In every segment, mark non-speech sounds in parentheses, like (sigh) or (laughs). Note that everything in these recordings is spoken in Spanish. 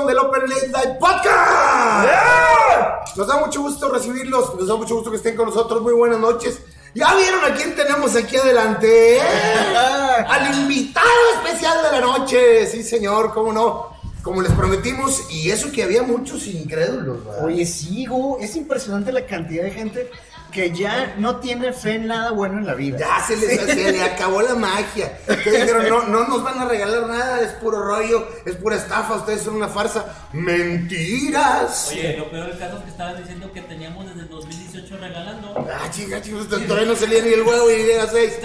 emisión del Open Late Night Podcast. Nos da mucho gusto recibirlos, nos da mucho gusto que estén con nosotros. Muy buenas noches. ¿Ya vieron a quién tenemos aquí adelante? Al invitado especial de la noche. Sí, señor, cómo no. Como les prometimos, y eso que había muchos incrédulos, ¿verdad? Oye, sí, Hugo, es impresionante la cantidad de gente que ya no tiene fe en nada bueno en la vida. Ya se les se le acabó la magia. Que dijeron, no, no nos van a regalar nada, es puro rollo, es pura estafa, ustedes son una farsa. ¡Mentiras! Oye, lo peor del caso es que estaban diciendo que teníamos desde el 2018 regalando. Ah, chinga, chicos, todavía no salía ni el huevo y llega a seis.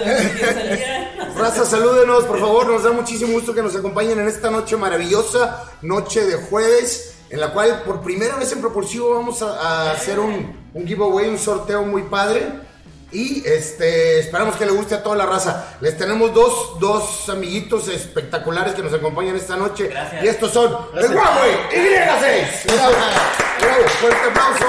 Raza, salúdenos, por favor, nos da muchísimo gusto que nos acompañen en esta noche maravillosa, noche de jueves, en la cual por primera vez en Propulsivo vamos a, a hacer un, un giveaway, un sorteo muy padre. Y este, esperamos que le guste a toda la raza. Les tenemos dos, dos amiguitos espectaculares que nos acompañan esta noche. Gracias. Y estos son el Huawei Y6. Bravo, bravo, fuerte aplauso.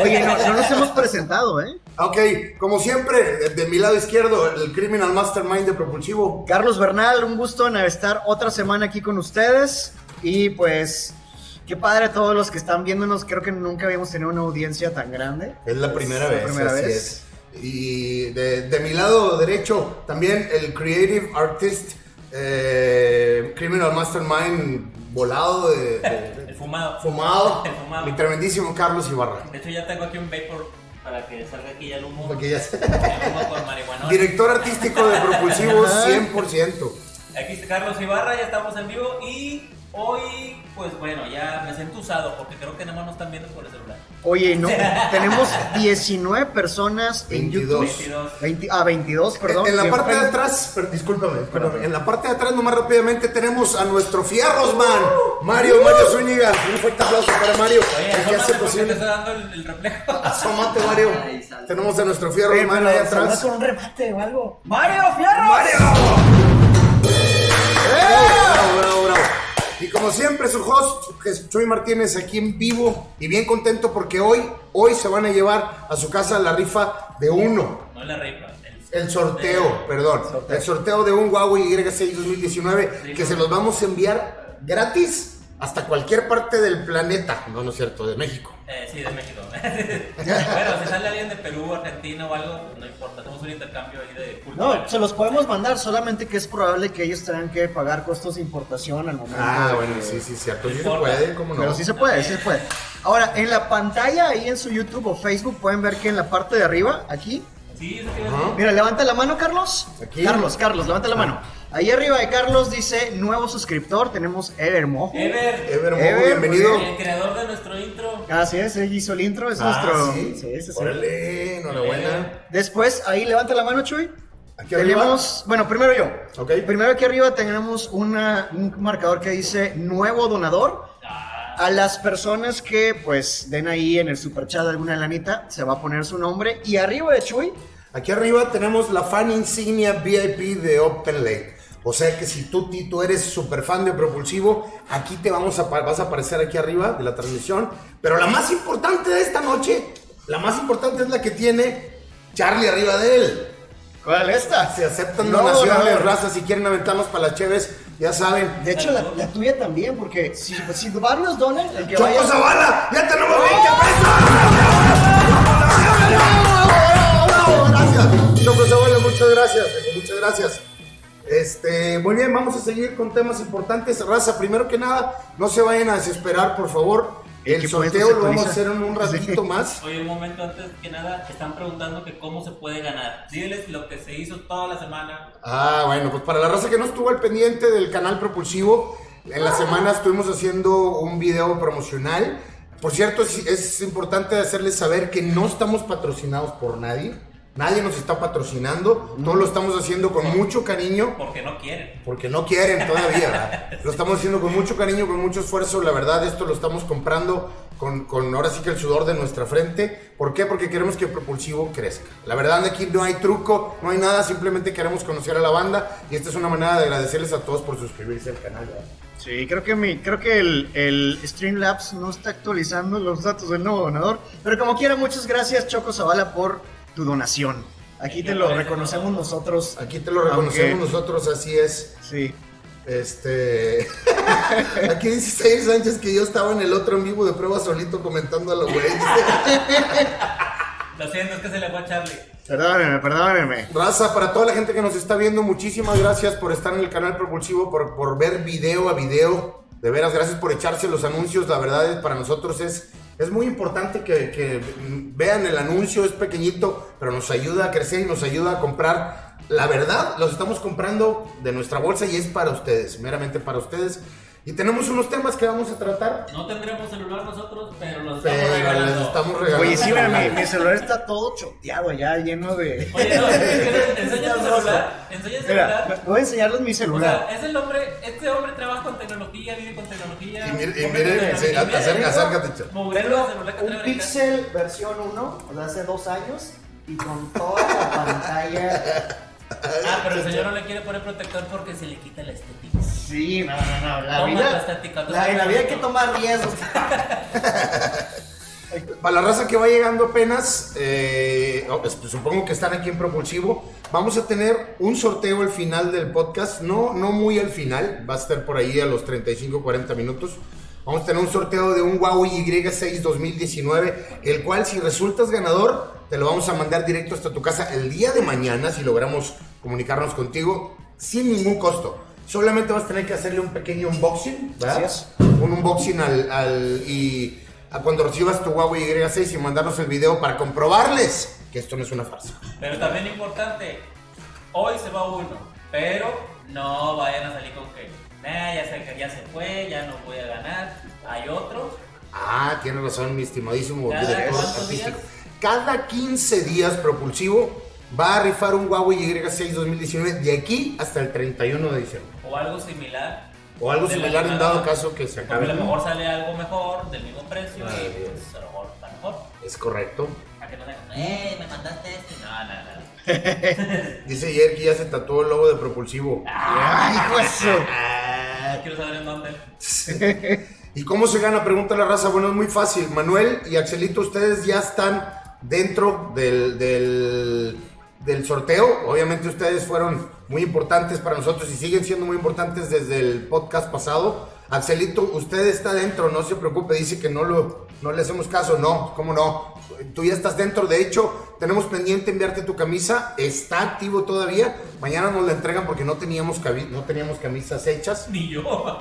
Oye, no, no nos hemos presentado, ¿eh? Ok, como siempre, de, de mi lado izquierdo, el Criminal Mastermind de Propulsivo. Carlos Bernal, un gusto en estar otra semana aquí con ustedes. Y pues, qué padre a todos los que están viéndonos. Creo que nunca habíamos tenido una audiencia tan grande. Es la primera Es la vez. primera así vez. es. Y de, de mi lado derecho, también el Creative Artist, eh, Criminal Mastermind volado de, de- (laughs) El fumado. fumado, (laughs) El fumado. mi tremendísimo Carlos Ibarra. De hecho, ya tengo aquí un vapor para que salga aquí ya el humo. Porque ya sé. El humo con marihuana. Director artístico de Propulsivo 100%. Aquí está Carlos Ibarra, ya estamos en vivo y hoy, pues bueno, ya me siento usado porque creo que nada más nos están viendo por el celular. Oye, no, (laughs) tenemos 19 personas en 22. YouTube. 22. 20 ah, 22, perdón. en la parte de atrás, per- discúlpame, perdón, en la parte de atrás, nomás rápidamente, tenemos a nuestro Fierrosman, Mario, Mario Zúñiga. Un fuerte aplauso para Mario, Oye, que hace posible. está dando el, el reflejo. (laughs) Asómate, Mario. Tenemos a nuestro Oye, Fierrosman pero ahí atrás. con un remate o algo. ¡Mario, fierro! Bravo, bravo, bravo. Y como siempre, su host, Chuy Martínez, aquí en vivo y bien contento porque hoy, hoy se van a llevar a su casa la rifa de uno. No la rifa. El sorteo, perdón. El sorteo de un Huawei Y6 2019 Sí, que no. se los vamos a enviar gratis hasta cualquier parte del planeta. No, no es cierto, de México. Eh, sí, de México. (laughs) (laughs) bueno, si sale alguien de Perú, Argentina o algo, no importa. Hacemos un intercambio ahí de cultura. No, se los podemos mandar, solamente que es probable que ellos tengan que pagar costos de importación al momento. Ah, de bueno, que- sí, sí, cierto. Sí se puede, ¿cómo no? Pero sí se puede, sí se puede. Ahora, en la pantalla, ahí en su YouTube o Facebook, pueden ver que en la parte de arriba, aquí, Sí, eso decir. mira, levanta la mano, Carlos. Aquí. Carlos, Carlos, levanta la mano. Ahí arriba de Carlos dice nuevo suscriptor, tenemos Ever Mojo. Ever, Ever, Mojo, Ever, bienvenido. el creador de nuestro intro. Así es, él hizo el intro, es Ah, nuestro. sí. sí, sí, sí. Órale, enhorabuena. Después, ahí levanta la mano, Chuy. Aquí arriba. tenemos, bueno, primero yo. Ok. Primero aquí arriba tenemos una, un marcador que dice nuevo donador. A las personas que pues den ahí en el superchat alguna lanita, se va a poner su nombre. Y arriba de Chuy, Aquí arriba tenemos la fan insignia VIP de Open Lake. O sea que si tú, Tito, eres súper fan de Propulsivo, aquí te vamos a, vas a aparecer aquí arriba de la transmisión. Pero la más importante de esta noche, la más importante es la que tiene Charlie arriba de él. ¿cuál es esta? Se aceptan No, donaciones, no. razas, si quieren aventarnos para las cheves, ya saben. De hecho, la, la tuya también, porque si, si varios donan, el que ¡Choco vaya... Zavala! ¡Ya tenemos 20 pesos! Gracias. Choco Zavala, muchas gracias. Muchas gracias. Este, muy bien, vamos a seguir con temas importantes. Raza, primero que nada, no se vayan a desesperar, por favor. El sorteo lo vamos a hacer en un (laughs) ratito más. Oye, un momento antes que nada, están preguntando que cómo se puede ganar. Dígeles lo que se hizo toda la semana. Ah, bueno, pues para la raza que no estuvo al pendiente del canal propulsivo, en la semana estuvimos haciendo un video promocional. Por cierto, es, es importante hacerles saber que no estamos patrocinados por nadie. Nadie nos está patrocinando. Todo lo estamos haciendo con mucho cariño. Porque no quieren. Porque no quieren todavía, ¿verdad? (laughs) Lo estamos haciendo con mucho cariño, con mucho esfuerzo. La verdad, esto lo estamos comprando con, con ahora sí que el sudor de nuestra frente. ¿Por qué? Porque queremos que Propulsivo crezca. La verdad, aquí no hay truco, no hay nada. Simplemente queremos conocer a la banda. Y esta es una manera de agradecerles a todos por suscribirse al canal, ¿verdad? Sí, creo que, mi, creo que el, el Streamlabs no está actualizando los datos del nuevo donador. Pero como quiera, muchas gracias, Choco Zavala, por tu donación. Aquí te lo reconocemos nosotros. Aquí te lo reconocemos Aunque- nosotros, así es. Sí. Este. (laughs) Aquí dice Sayer Sánchez que yo estaba en el otro en vivo de prueba solito comentando a los güeyes. Lo siento, es que se le fue a Charlie. Perdónenme, perdónenme. Raza, para toda la gente que nos está viendo, muchísimas gracias por estar en el canal Propulsivo, por, por ver video a video. De veras, gracias por echarse los anuncios. La verdad, es- para nosotros es, es muy importante que, vean el anuncio. Es pequeñito, pero nos ayuda a crecer y nos ayuda a comprar. La verdad, los estamos comprando de nuestra bolsa y es para ustedes, meramente para ustedes. Y tenemos unos temas que vamos a tratar, No tendremos celular nosotros, pero los estamos pero regalando. estamos regalando. Oye, sí, mira, mi, mi celular está todo choteado ya, lleno de... Oye, no, enseña tu celular. Enseña el Mira, celular. voy a enseñarles mi O sea, celular. es el hombre, este hombre trabaja con tecnología, vive con tecnología. Y mire, y mire, sí, acerca- acércate, celular Un. Pixel versión 1, o sea, hace dos años, y con toda la pantalla... Ah, pero el señor no le quiere poner protector porque se le quita la estética. Sí, no, no, no, la Toma vida... la La, vida hay que tomar riesgos. (laughs) Para la raza que va llegando apenas, eh, oh, pues, supongo que están aquí en Propulsivo, vamos a tener un sorteo al final del podcast, no, no muy al final, va a estar por ahí a los 35-40 minutos. Vamos a tener un sorteo de un Huawei Y6 2019, el cual si resultas ganador, te lo vamos a mandar directo hasta tu casa el día de mañana, si logramos comunicarnos contigo, sin ningún costo. Solamente vas a tener que hacerle un pequeño unboxing, ¿verdad? Así Un unboxing al, al- y a cuando recibas tu Huawei Y6 y mandarnos el video para comprobarles que esto no es una farsa. Pero también importante, hoy se va uno, pero no vayan a salir con que, nah, ya se, ya se fue, ya no voy a ganar. Hay otro. Ah, tienes razón, mi estimadísimo ¿Cada director artístico. días? Cada 15 días Propulsivo va a rifar un Huawei Y6 2019 de aquí hasta el 31 de diciembre. O algo similar. O algo similar en dado caso que se acabe. a lo mejor sale algo mejor, del mismo precio, Ah, y bien. pues a lo mejor está mejor. Es correcto. A que no digan, eh, me mandaste este. No, no, no. (laughs) Dice que ya se tatuó el logo de Propulsivo. Ay, (laughs) su- Ah, quiero saber en dónde. (laughs) ¿Y cómo se gana? Pregunta la raza. Bueno, es muy fácil. Manuel y Axelito, ustedes ya están dentro del, del, del sorteo. Obviamente ustedes fueron muy importantes para nosotros y siguen siendo muy importantes desde el podcast pasado. Axelito, usted está dentro, no se preocupe, dice que no, lo, no le hacemos caso. No, ¿cómo no? Tú ya estás dentro. De hecho, tenemos pendiente enviarte tu camisa. Está activo todavía. Mañana nos la entregan porque no teníamos, no teníamos camisas hechas. Ni yo. (laughs)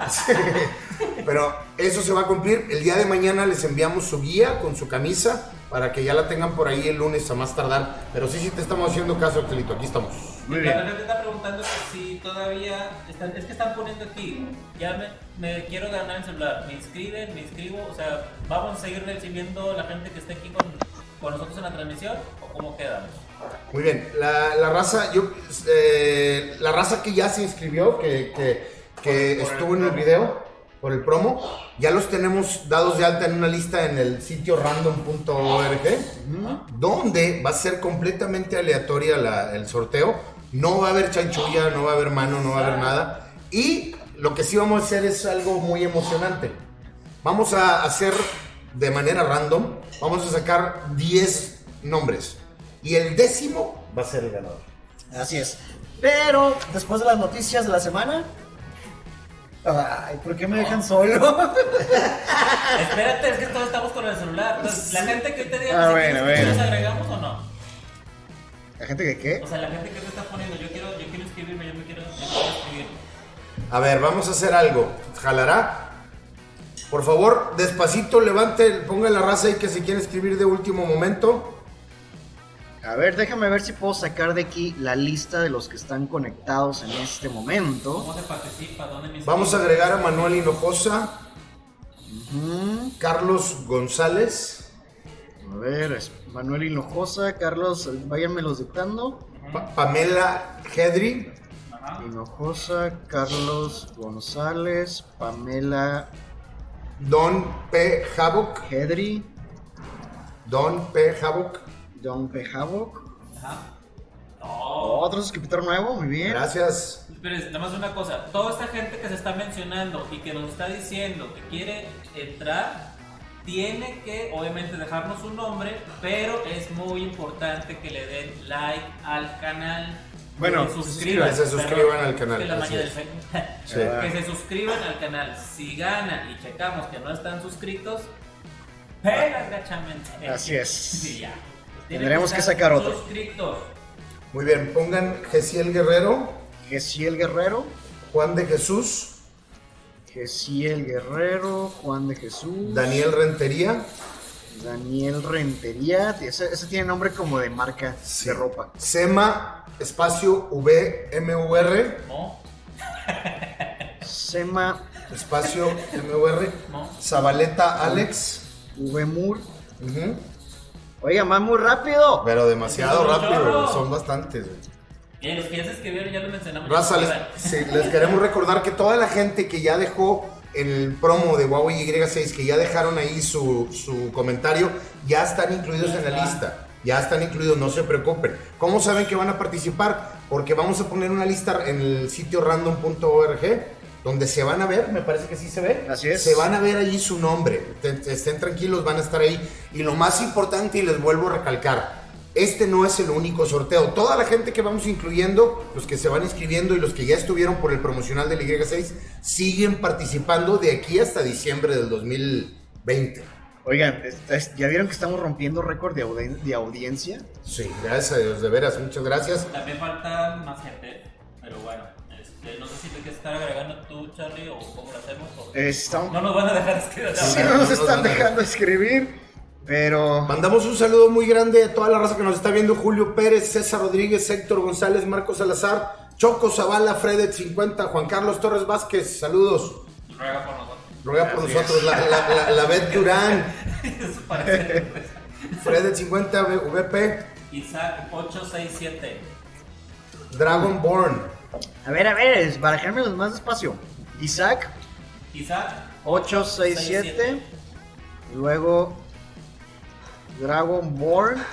Pero eso se va a cumplir. El día de mañana les enviamos su guía con su camisa para que ya la tengan por ahí el lunes a más tardar. Pero sí, sí te estamos haciendo caso, Artelito. Aquí estamos. Muy La bien. gente está preguntando que si todavía están, es que están poniendo aquí, ya me, me quiero ganar el celular, me inscriben, me inscribo, o sea, vamos a seguir recibiendo la gente que esté aquí con, con nosotros en la transmisión o cómo quedamos. Muy bien. La, la raza, yo, eh, la raza que ya se inscribió, que, que, que estuvo en el video por el promo, ya los tenemos dados de alta en una lista en el sitio random.org, donde va a ser completamente aleatoria la- el sorteo. No va a haber chanchulla, no va a haber mano, no va a haber nada. Y lo que sí vamos a hacer es algo muy emocionante. Vamos a hacer de manera random, vamos a sacar 10 nombres. Y el décimo va a ser el ganador. Así es. Pero después de las noticias de la semana. Ay, ¿por qué me dejan solo? (laughs) Espérate, es que todos estamos con el celular. Entonces, la gente que te diga Ah, si bueno, bueno. nos agregamos o no. ¿La gente que qué? O sea, la gente que te está poniendo, yo quiero, yo quiero inscribirme, yo me quiero, yo quiero inscribir. A ver, vamos a hacer algo. ¿Jalará? Por favor, despacito, levante, ponga la raza ahí que se quiere escribir de último momento. A ver, déjame ver si puedo sacar de aquí la lista de los que están conectados en este momento. ¿Cómo se participa? ¿Dónde me Vamos a agregar a Manuel Hinojosa. Carlos González, A ver, es Manuel Hinojosa, Carlos, váyanme los dictando. Pa- Pamela Hedri, Ajá. Hinojosa, Carlos González, Pamela Don P. Havoc, Hedri, Don P. Havoc. Don Pejavoc. Ajá. Otro suscriptor nuevo, muy bien. Gracias. Espérense, nada más una cosa. Toda esta gente que se está mencionando y que nos está diciendo que quiere entrar, tiene que obviamente dejarnos un nombre, pero es muy importante que le den like al canal. Bueno, que se suscriban. que se suscriban al canal, Es que es. del. (laughs) Sí. Se suscriban al canal. Si ganan y checamos que no están suscritos, pegan gachamente. Así es. (laughs) Sí, ya. Tendremos que sacar otro. Muy bien, pongan Gesiel Guerrero, Gesiel Guerrero. Juan de Jesús, Gesiel Guerrero, Juan de Jesús. Daniel Rentería, Daniel Rentería. Ese, ese tiene nombre como de marca de ropa. Sema, espacio VMUR, ¿No? Sema espacio MUR, ¿No? Zabaleta Alex, V. Moore. ujú, Oiga, más muy rápido. pero demasiado rápido, chorro. son bastantes. güey. Y los que ya se escribieron ya lo mencionamos. Raza, les, Suscriban. sí, les queremos recordar que toda la gente que ya dejó el promo de Huawei Y6, que ya dejaron ahí su, su comentario, ya están incluidos en la lista. Ya están incluidos, no se preocupen. ¿Cómo saben que van a participar? Porque vamos a poner una lista en el sitio random.org donde se van a ver, me parece que sí se ve. Así es. Se van a ver allí su nombre. Estén tranquilos, van a estar ahí. Y lo más importante, y les vuelvo a recalcar, este no es el único sorteo. Toda la gente que vamos incluyendo, los que se van inscribiendo y los que ya estuvieron por el promocional del Y6, siguen participando de aquí hasta diciembre del 2020. Oigan, ¿ya vieron que estamos rompiendo récord de, audi- de audiencia? Sí, gracias a Dios, de veras, muchas gracias. También falta más gente, pero bueno, no sé si te quieres estar agregando tú, Charlie, o cómo lo hacemos. o- Estamos... No nos van a dejar escribir. Sí, no, no nos no, están dejando escribir, pero... Mandamos un saludo muy grande a toda la raza que nos está viendo: Julio Pérez, César Rodríguez, Héctor González, Marcos Salazar, Choco Zavala, Fredet 50, Juan Carlos Torres Vázquez, saludos. Ruega por nosotros. Ruega por nosotros, la, la, la, la Bet (laughs) Durán, Eso parece. Fredet 50, VP, Isaac 867. Dragonborn, A ver, a ver, barajármelos más despacio. Isaac, Isaac 867. Luego, Dragonborn.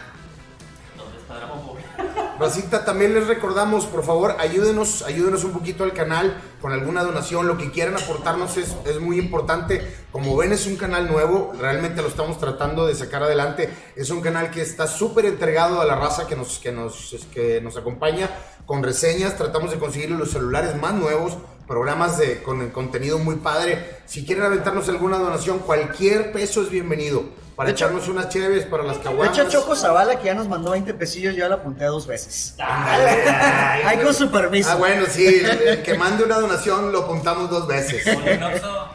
Rosita, también les recordamos, por favor, ayúdenos, ayúdenos un poquito al canal con alguna donación, lo que quieran aportarnos es, es muy importante. Como ven, es un canal nuevo, realmente lo estamos tratando de sacar adelante. Es un canal que está súper entregado a la raza que nos, que, nos, que nos acompaña con reseñas. Tratamos de conseguir los celulares más nuevos, programas de, con el contenido muy padre. Si quieren aventarnos alguna donación, cualquier peso es bienvenido. Para De hecho- echarnos unas chéves para las De caguamas. hecho, Choco Zavala, que ya nos mandó 20 pesillos, yo la apunté dos veces. Ándale. (laughs) Ay, Ay, con su permiso. Ah, bueno, sí, el, el que mande una donación lo apuntamos dos veces. Ponle un Oxxo.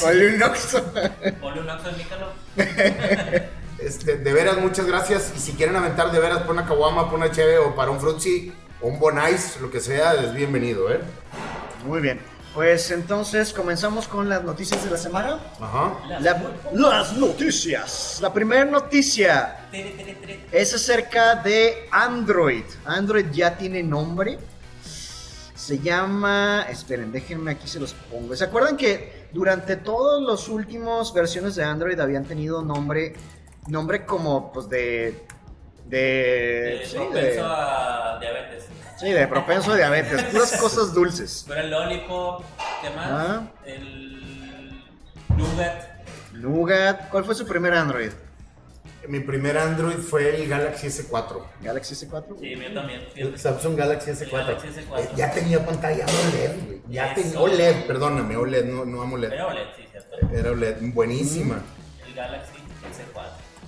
Ponle un Oxxo. Ponle un Oxxo en. Este, de veras, muchas gracias. Y si quieren aventar de veras por una caguama, por una cheve o para un frutzi o un bonais, lo que sea, es bienvenido, ¿eh? Muy bien. Pues entonces comenzamos con las noticias de la semana. Ajá. La- las noticias. La primera noticia Tere, tere, tere. es acerca de Android. Android ya tiene nombre. Se llama. Esperen, déjenme aquí se los pongo. ¿Se acuerdan que durante todos los últimos versiones de Android habían tenido nombre. Nombre como pues de. De. Sí, propenso de, a diabetes. sí, de propenso a diabetes. Puras (laughs) cosas dulces. Pero el Lollipop, ¿qué más? Ah. El Nougat. Nougat. ¿Cuál fue su primer Android? Mi primer Android fue el Galaxy S4. Galaxy S4. Sí, mío también. El. Samsung Galaxy S4. Galaxy S4. Eh, ya tenía pantalla OLED, güey. Ya tenía OLED, perdóname, OLED, no, no AMOLED. Era OLED, sí, cierto. Era OLED, buenísima. El Galaxy S4.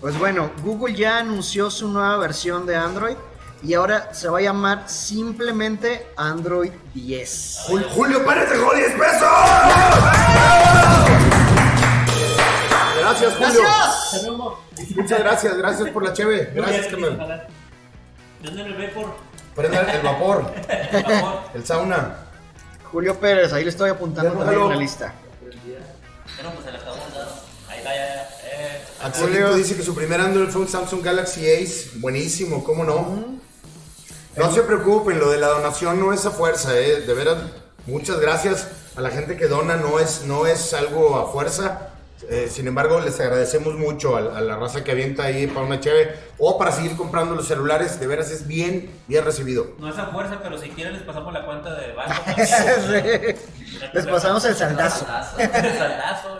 Pues bueno, Google ya anunció su nueva versión de Android y ahora se va a llamar simplemente Android 10. Jul- Julio Pérez dejó 10 pesos. Gracias, Julio. Muchas gracias, gracias por la cheve. Gracias, carnal. ¿Dónde me ve por Prenda el vapor, favor? (laughs) el sauna. Julio Pérez, ahí le estoy apuntando también en la lista. Bueno, pues se la acabó de dar. Ahí está, ya, Axelito dice que su primer Android fue un Samsung Galaxy Ace. Buenísimo, ¿cómo no? No se preocupen, lo de la donación no es a fuerza, ¿eh? De veras, muchas gracias a la gente que dona, no es, no es algo a fuerza. Eh, sin embargo, les agradecemos mucho a, a la raza que avienta ahí para una cheve o para seguir comprando los celulares. De veras es bien, bien recibido. no es a fuerza, pero si quieren les pasamos la cuenta de banco. (laughs) Les pasamos el saldazo. (laughs) El saldazo.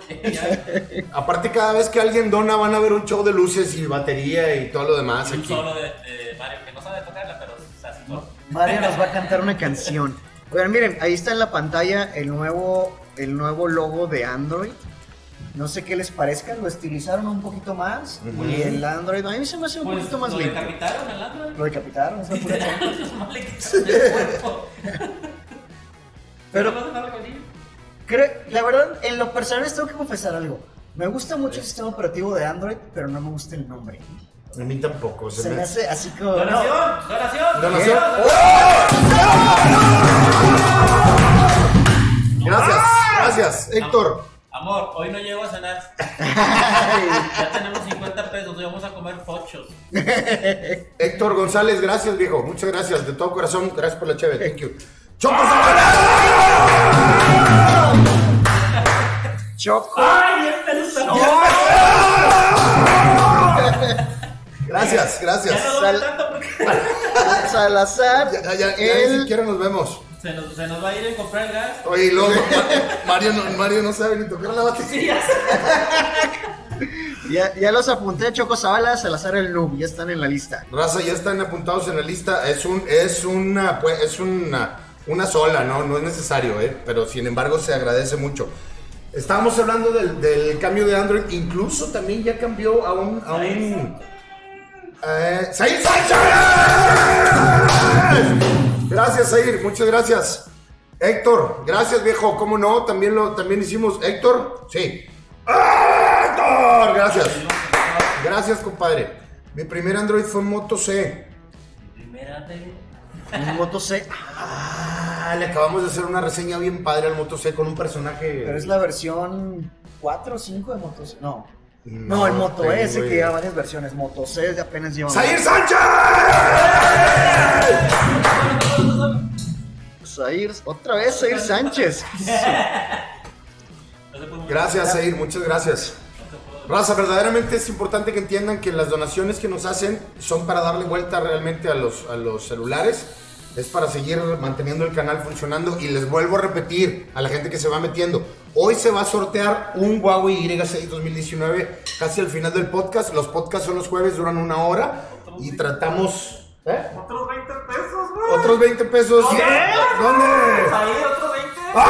Aparte, cada vez que alguien dona, van a ver un show de luces y batería y todo lo demás Y un aquí. solo de, de Mario que no sabe tocarla, pero es así todo. Mario nos va a cantar una canción. Miren, ahí está en la pantalla el nuevo, el nuevo logo de Android. No sé qué les parezca, lo estilizaron un poquito más. Y el Android, a mí se me hace un Pues poquito más lo limpio. decapitaron al Android. Lo decapitaron, es la pura el. (laughs) (laughs) Pero-. Creo- la verdad, en lo personal les tengo que confesar algo. Me gusta mucho el sistema operativo de Android, pero no me gusta el nombre. A mí tampoco. Se Se me me hace así como. Donación, no. donación. Donación. Gracias, gracias. Héctor, Amor, hoy no llego a cenar. (laughs) Ya tenemos 50 pesos y vamos a comer pochos. (laughs) Héctor González, gracias, viejo. Muchas gracias, de todo corazón. Gracias por la chévere. Thank you. Choco Choco. ¡Ay, este (laughs) Gracias, gracias. Ya no tanto porque Salazar. Ya, ya, ya, el- siquiera nos vemos. Se nos, se nos va a ir a comprar el gas. Oye, y luego (laughs) Mario no, Mario no sabe ni tocar la batería. Ya, ya los apunté, Choco Zavala, Salazar el Noob, ya están en la lista. Raza, ya están apuntados en la lista. Es un, es una, pues, es una, una sola, ¿no? No es necesario, ¿eh? Pero sin embargo se agradece mucho. Estábamos hablando del, del cambio de Android. Incluso también ya cambió a un, a un, eh, ¡Zair Sánchez! Gracias, Zair, muchas gracias. Héctor, gracias, viejo. ¿Cómo no? También lo también hicimos. Héctor, sí. Héctor, gracias. Gracias, compadre. Mi primer Android fue un Moto C. Primera de. Un Moto C. Ah, le acabamos de hacer una reseña bien padre al Moto C con un personaje. Pero es la versión 4 o 5 de Moto C. No. No, No, el Moto tengo S que lleva varias versiones. Moto C apenas lleva. ¡Zair Sánchez! Zair, otra vez Zair Sánchez. Gracias, Zair, muchas gracias. Raza, verdaderamente es importante que entiendan que las donaciones que nos hacen son para darle vuelta realmente a los, a los celulares. Es para seguir manteniendo el canal funcionando. Y les vuelvo a repetir a la gente que se va metiendo. Hoy se va a sortear un Huawei Y6 2019 casi al final del podcast. Los podcasts son los jueves, duran una hora. Y tratamos... ¿Eh? Otros 20 pesos, güey. Otros 20 pesos. ¿Dónde? Ahí, otros 20. ¡Ah!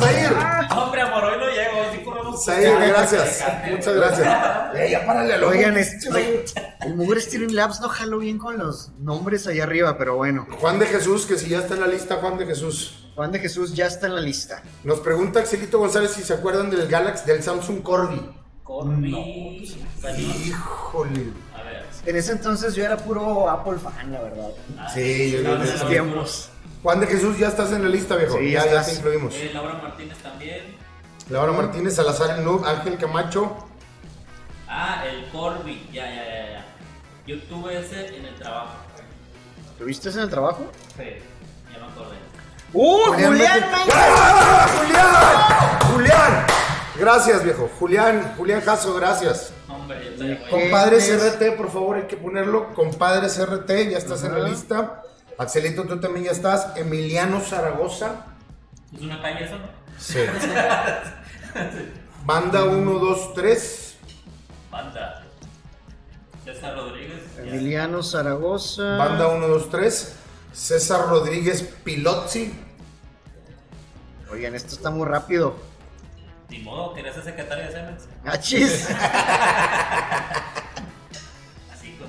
Zair. Hombre, amor, hoy no llego. Sí comemos. Zair, gracias. Muchas gracias. (laughs) Eh, ya párale lo Oigan, es- oye, el Mugre Steering Labs no jaló bien con los nombres ahí arriba, pero bueno. Juan de Jesús, que si ya está en la lista, Juan de Jesús. Juan de Jesús ya está en la lista. Nos pregunta Axelito González si se acuerdan del Galaxy, del Samsung Corby. Corby. Salió. Híjole. A ver. En ese entonces yo era puro Apple fan, la verdad. Sí, yo- yo- En esos tiempos. Juan de Jesús, ya estás en la lista, viejo. Sí, ya, ya te incluimos. Eh, Laura Martínez también. Laura Martínez, Salazar el Noob, Ángel Camacho. Ah, el Corby. Ya, ya, ya, ya. Yo tuve ese en el trabajo. ¿Tuviste eso en el trabajo? Sí. ¡Uh, Julián Mete- Méndez! ¡Ah! ¡Julián! ¡Julián! Gracias, viejo. Julián, Julián Jasso, gracias. Hombre, yo te. Compadres. RT, por favor, hay que ponerlo. Compadres RT, ya estás en la lista. Axelito, tú también ya estás. Emiliano Zaragoza. ¿Es una calle eso? Sí. Banda 1, 2, 3. Banda. César Rodríguez. Emiliano Zaragoza. Banda 1, 2, 3. César Rodríguez Pilotzi. Oigan, esto está muy rápido. Ni modo, querías ser secretario de Siemens. ¡Achis! (laughs) Así con.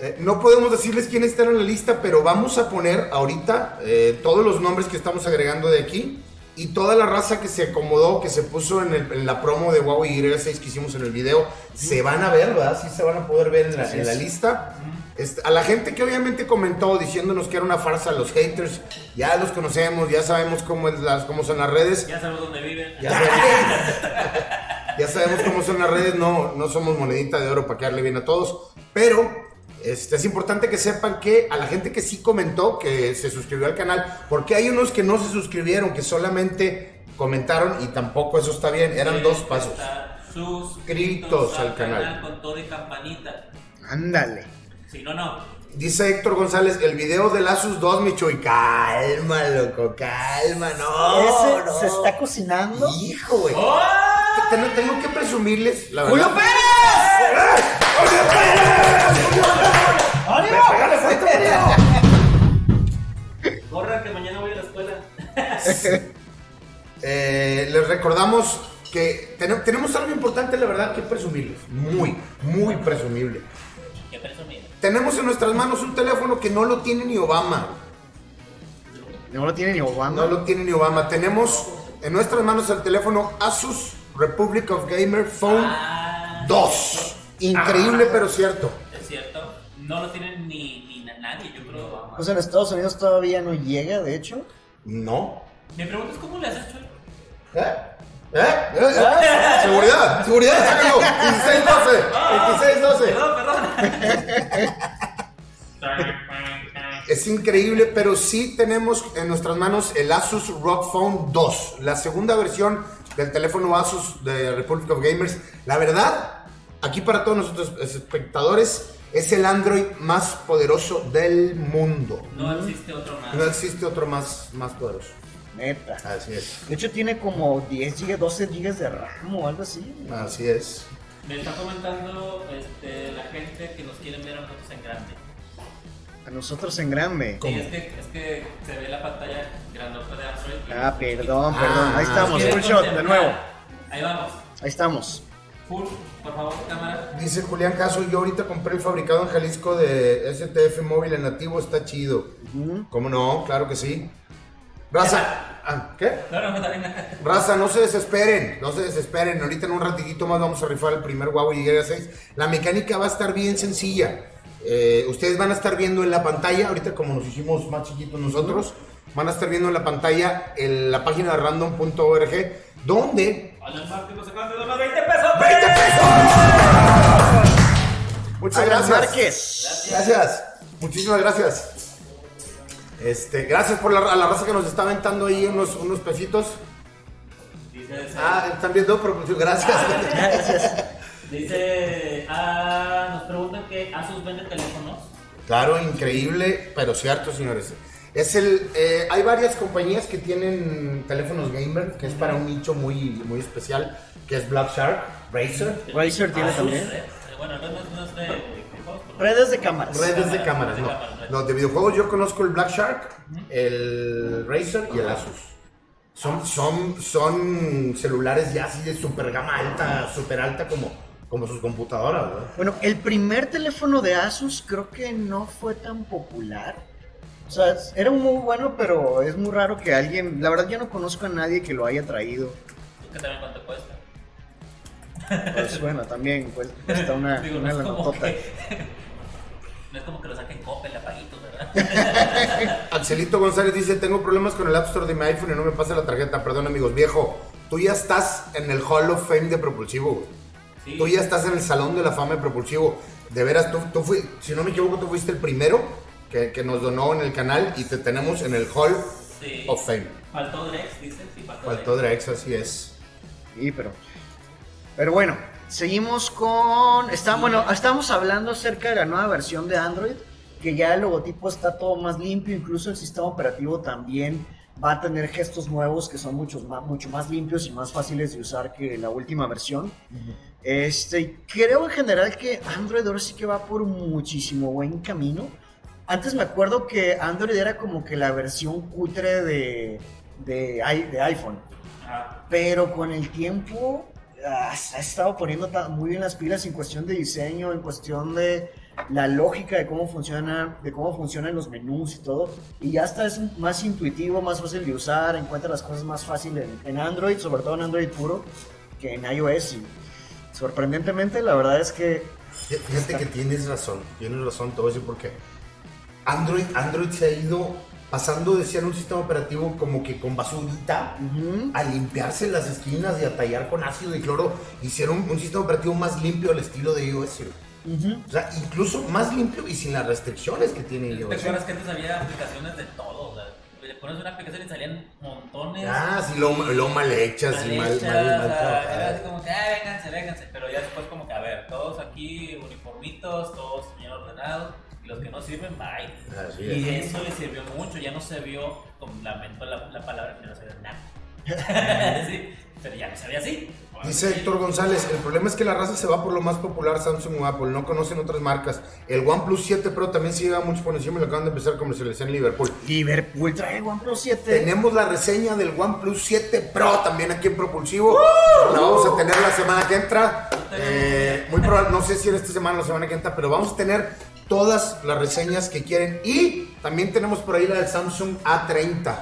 Eh, no podemos decirles quién está en la lista, pero vamos a poner ahorita eh, todos los nombres que estamos agregando de aquí y toda la raza que se acomodó, que se puso en, el- en la promo de Huawei Y6 que hicimos en el video, se van a ver, ¿verdad? Sí se van a poder ver en la, en la lista. Este, a la gente que obviamente comentó diciéndonos que era una farsa, los haters, ya los conocemos, ya sabemos cómo, es las, cómo son las redes. Ya sabemos dónde viven. Ya sabemos, (laughs) ya sabemos cómo son las redes, no, no somos monedita de oro para quedarle bien a todos, pero este, es importante que sepan que a la gente que sí comentó, que se suscribió al canal, porque hay unos que no se suscribieron, que solamente comentaron y tampoco eso está bien, eran dos pasos. Suscritos al canal. Con todo y campanita. Ándale. Si no, no. Dice Héctor González, el video de Asus 2, Micho, y calma, loco, calma, no. ¿Ese no. se está cocinando? Hijo, güey. ¡Oh! Tengo, tengo, que presumirles, la verdad. ¡Julio Pérez! ¡Julio Pérez! ¡Julio Pérez! ¡Ánimo! Corra, que mañana voy a la escuela. (laughs) eh, les recordamos que ten tenemos algo importante, la verdad, que presumirles. Muy, muy presumible. ¿Qué presumible? Tenemos en nuestras manos un teléfono que no lo tiene ni Obama. No lo tiene ni Obama. No lo tiene ni Obama. Tenemos en nuestras manos el teléfono Asus Republic of Gamer Phone Ah, 2. Increíble, pero cierto. es cierto. No lo tienen ni, ni na- nadie, yo creo. Pues en Estados Unidos todavía no llega, de hecho. No. Mi pregunta es cómo le haces, Chuy. ¿Eh? ¿Eh? ¿Eh? ¿Eh? Seguridad, seguridad, (laughs) sácalo. 16-12. 16-12. Perdón, perdón. (laughs) Es increíble, pero sí tenemos en nuestras manos el Asus ROG Phone 2, la segunda versión del teléfono Asus de Republic of Gamers. La verdad, aquí para todos nosotros espectadores, es el Android más poderoso del mundo. No existe otro más. No existe otro más, más poderoso. Neta. Así es. De hecho, tiene como 10 GB, 12 GB de RAM o algo así. Así es. Me está comentando este, la gente que nos quieren ver a nosotros en grande. A nosotros en grande. Sí, es que, es que se ve la pantalla grandota de Android. y- Ah, perdón, Ah, perdón. Ahí estamos, full shot, de nuevo. Ahí vamos. Ahí estamos. Full, por favor, cámara. Dice Julián Caso, yo ahorita compré el fabricado en Jalisco de STF móvil en nativo, está chido. ¿Cómo no? Claro que sí. Raza, ah, ¿qué? No, no, no, también. (laughs) Raza, no se desesperen, no se desesperen. Ahorita en un ratito más vamos a rifar el primer Huawei Y6. La mecánica va a estar bien sencilla. Eh, ustedes van a estar viendo en la pantalla, ahorita como nos hicimos más chiquitos nosotros, van a estar viendo en la pantalla en la página de random.org, donde... Alan Martín nos de donar 20 pesos. ¡20 pesos! Muchas Alan gracias. Márquez. Gracias. Muchísimas gracias. Este, gracias por la, a la raza que nos está aventando ahí unos, unos pesitos. Dice, Ah, están viendo, pero pues, gracias. (laughs) Gracias. dice ah, nos preguntan que Asus vende teléfonos. Claro, increíble, pero cierto, señores. Es el, eh, hay varias compañías que tienen teléfonos gamer, que es para un nicho muy, muy especial, que es Black Shark, Razer, Razer tiene Asus, también. eh, Bueno, no, no, no es de Redes de cámaras. redes de cámaras, no. Los de videojuegos yo conozco el Black Shark, el Razer y el Asus. Son, son, son celulares ya así de super gama alta, super alta como, como sus computadoras, ¿verdad? Bueno, el primer teléfono de Asus creo que no fue tan popular. O sea, era muy bueno, pero es muy raro que alguien. La verdad, yo no conozco a nadie que lo haya traído. ¿Qué también cuánto cuesta? Pues bueno, también pues, cuesta una, (laughs) Digo, una no es como lanotota. que. (laughs) No es como que lo saquen Coppel, apaguitos, ¿verdad? (laughs) Axelito González dice, tengo problemas con el App Store de mi iPhone y no me pasa la tarjeta. Perdón amigos, viejo, tú ya estás en el Hall of Fame de Propulsivo. Sí. Tú ya estás en el Salón de la Fama de Propulsivo. De veras, tú, tú fui, si no me equivoco, tú fuiste el primero que, que nos donó en el canal y te tenemos en el Hall Sí. of Fame. Faltó Drex, dice. Sí, faltó, Faltó Drex. Drex, así es. Sí, pero. Pero bueno, seguimos con. Está, bueno, estamos hablando acerca de la nueva versión de Android, que ya el logotipo está todo más limpio, incluso el sistema operativo también va a tener gestos nuevos que son muchos más, mucho más limpios y más fáciles de usar que la última versión. Este, creo en general que Android ahora sí que va por muchísimo buen camino. Antes me acuerdo que Android era como que la versión cutre de, de, de iPhone. Pero con el tiempo ah, se ha estado poniendo muy bien las pilas en cuestión de diseño, en cuestión de la lógica de cómo funciona, de cómo funcionan los menús y todo. Y ya está es más intuitivo, más fácil de usar, encuentra las cosas más fácil en, en Android, sobre todo en Android puro, que en iOS. Y sorprendentemente, la verdad es que Fíjate que tienes razón, tienes razón, te voy a decir por qué. Android, Android se ha ido pasando de ser un sistema operativo como que con basurita ujú, a limpiarse las esquinas y a tallar con ácido y cloro. Hicieron un sistema operativo más limpio al estilo de iOS. güey. ujú. O sea, incluso más limpio y sin las restricciones que tiene ¿Te iOS. acuerdas que antes había aplicaciones de todo? O sea, le pones una aplicación y salían montones. Ah, sí, lo, lo mal hechas y mal, hechas, mal, mal o sea, Era así como que, ah, vénganse, vénganse. Pero ya después, como que, a ver, todos aquí uniformitos, todos bien ordenados. Y los que no sirven, bye. Así y es. eso le sirvió mucho. Ya no se vio, como lamento la, la palabra, que no se ve nada. (laughs) sí, pero ya no se ve así. Dice Héctor González, el problema es que la raza se va por lo más popular Samsung o Apple, no conocen otras marcas. El OnePlus 7 Pro también se lleva mucho por encima y lo acaban de empezar a comercializar en Liverpool. Liverpool trae OnePlus 7. Tenemos la reseña del OnePlus 7 Pro también aquí en Propulsivo. La vamos a tener la semana que entra. Eh, muy probable, no sé si en esta semana o la semana que entra, pero vamos a tener todas las reseñas que quieren. Y también tenemos por ahí la del Samsung A30.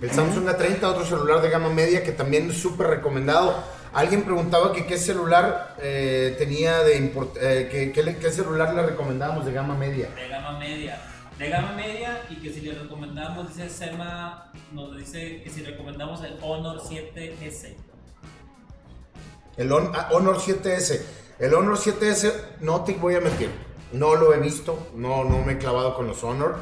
El Samsung A30, otro celular de gama media que también es súper recomendado. Alguien preguntaba que qué celular eh, tenía de import eh, que, qué celular le recomendábamos de gama media. De gama media. De gama media y que si le recomendamos, dice Sema, nos dice que si recomendamos el Honor 7S. El Hon- ah, Honor 7S. El Honor 7S, no te voy a mentir. No lo he visto, no, no me he clavado con los Honor.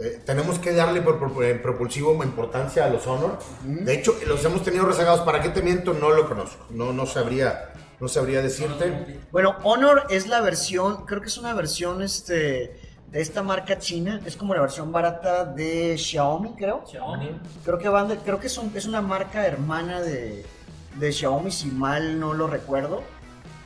Eh, tenemos que darle por, por- en propulsivo importancia a los Honor. De hecho, los hemos tenido rezagados. ¿Para qué te miento? No lo conozco. No, no sabría, no sabría decirte. Bueno, Honor es la versión, creo que es una versión este, de esta marca china. Es como la versión barata de Xiaomi, creo. Xiaomi. Creo que, van de- creo que son, es una marca hermana de, de Xiaomi, si mal no lo recuerdo.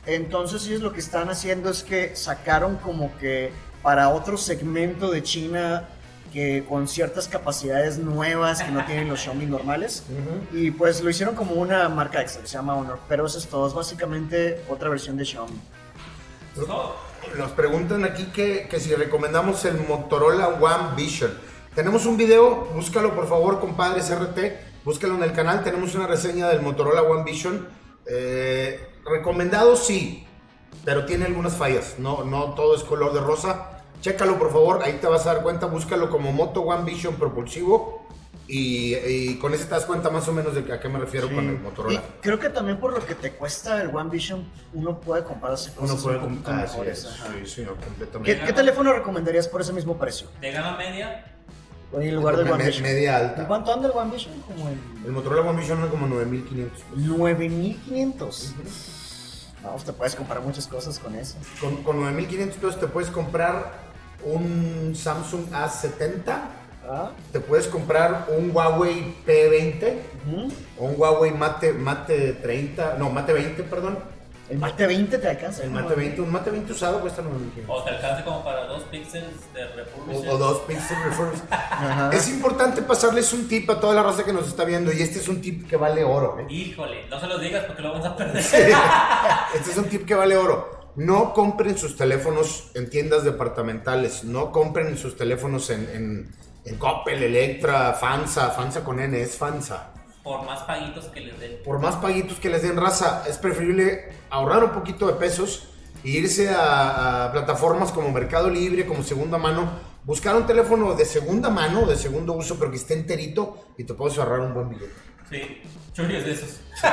Entonces ellos lo que están haciendo es que sacaron como que para otro segmento de China que con ciertas capacidades nuevas que no (laughs) tienen los Xiaomi normales. Y pues lo hicieron como una marca extra que se llama Honor. Pero eso es todo, es básicamente otra versión de Xiaomi. Todo. Nos preguntan aquí que, que si recomendamos el Motorola One Vision. Tenemos un video, búscalo por favor, compadres RT, búscalo en el canal. Tenemos una reseña del Motorola One Vision. Eh, recomendado sí, pero tiene algunas fallas. No, no todo es color de rosa. Chécalo por favor, ahí te vas a dar cuenta. Búscalo como Moto One Vision propulsivo. Y, y con ese te das cuenta más o menos de a qué me refiero con el Motorola. Y creo que también por lo que te cuesta el One Vision, uno puede comprarse cosas Uno puede ajá. sí, sí, completamente. ¿Qué, qué teléfono recomendarías por ese mismo precio? De gama media, En lugar del One me- Vision. media alta. ¿En cuánto anda el One Vision? Como en El Motorola One Vision anda como 9500. 9500. Vamos, te puedes comprar muchas cosas con eso. Con, con 9500 pesos te puedes comprar un Samsung A70, ¿Ah? te puedes comprar un Huawei P20 Ujú. o un Huawei Mate, Mate 30, no, Mate 20, perdón. El Mate 20 te alcanza. El. Mate 20, un Mate 20 usado cuesta 9500. o te alcance como para dos píxeles de refurbished. O, o dos Pixel Refurbished. Ajá. Es importante pasarles un tip a toda la raza que nos está viendo y este es un tip que vale oro. ¿eh? Híjole, no se los digas porque lo vamos a perder. Este es un tip que vale oro. No compren sus teléfonos en tiendas departamentales. No compren sus teléfonos en, en, en Coppel, Electra, Fansa. Fansa con N, es Fansa. Por más paguitos que les den. Por más paguitos que les den raza, es preferible ahorrar un poquito de pesos e irse a, a plataformas como Mercado Libre, como Segunda Mano. Buscar un teléfono de segunda mano, de segundo uso, pero que esté enterito y te puedes ahorrar un buen billete. Sí, churios de esos. (laughs)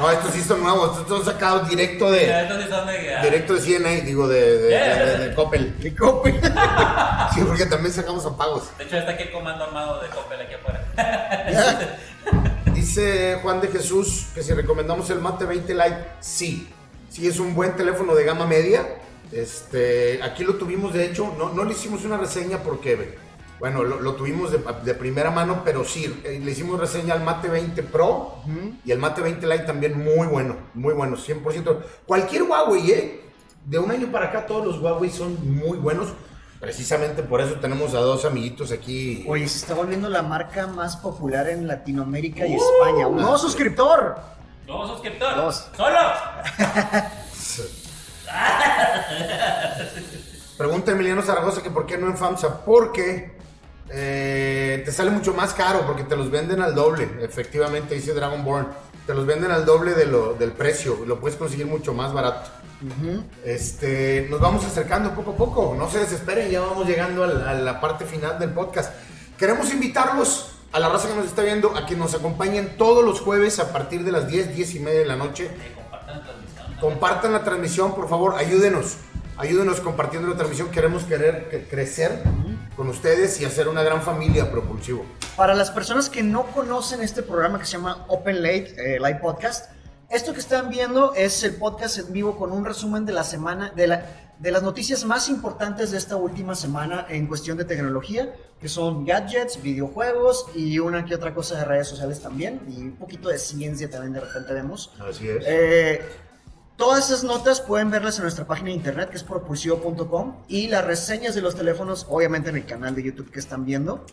No, estos sí son nuevos, estos son sacados directo de, Ya, estos sí son de. directo de CNA, digo, de, de, de- de- de Coppel. ¿Qué Coppel? (laughs) Sí, porque también sacamos a pagos. De hecho, está aquí el comando armado de Coppel aquí afuera. (laughs) Dice Juan de Jesús que si recomendamos el Mate 20 Lite, sí. Sí, es un buen teléfono de gama media. Este, aquí lo tuvimos, de hecho, no, no le hicimos una reseña porque, bueno, lo, lo tuvimos de, primera mano, pero sí, eh, le hicimos reseña al Mate 20 Pro y el Mate 20 Lite también muy bueno, muy bueno, 100%. Cualquier Huawei, ¿eh? De un año para acá todos los Huawei son muy buenos. Precisamente por eso tenemos a dos amiguitos aquí. Oye, se está volviendo la marca más popular en Latinoamérica y España. ¡Un nuevo suscriptor! Nuevo suscriptor. Dos. ¡Solo! (laughs) Pregunta Emiliano Zaragoza que por qué no en FAMSA. Porque eh, te sale mucho más caro, porque te los venden al doble. Efectivamente, dice Dragonborn. Te los venden al doble de lo, del precio. Lo puedes conseguir mucho más barato. Este, nos vamos acercando poco a poco. No se desesperen, ya vamos llegando a la parte final del podcast. Queremos invitarlos a la raza que nos está viendo a que nos acompañen todos los jueves a partir de las 10, 10 y media de la noche. Compartan la transmisión. Compartan la transmisión, por favor, ayúdenos. Ayúdenos compartiendo la transmisión. Queremos querer que- crecer con ustedes y hacer una gran familia propulsivo. Para las personas que no conocen este programa que se llama Open Late eh, Live Podcast, esto que están viendo es el podcast en vivo con un resumen de la semana, de la, de las noticias más importantes de esta última semana en cuestión de tecnología, que son gadgets, videojuegos y una que otra cosa de redes sociales también, y un poquito de ciencia también de repente vemos. Así es. Eh, todas esas notas pueden verlas en nuestra página de internet que es propulsivo.com y las reseñas de los teléfonos obviamente en el canal de YouTube que están viendo.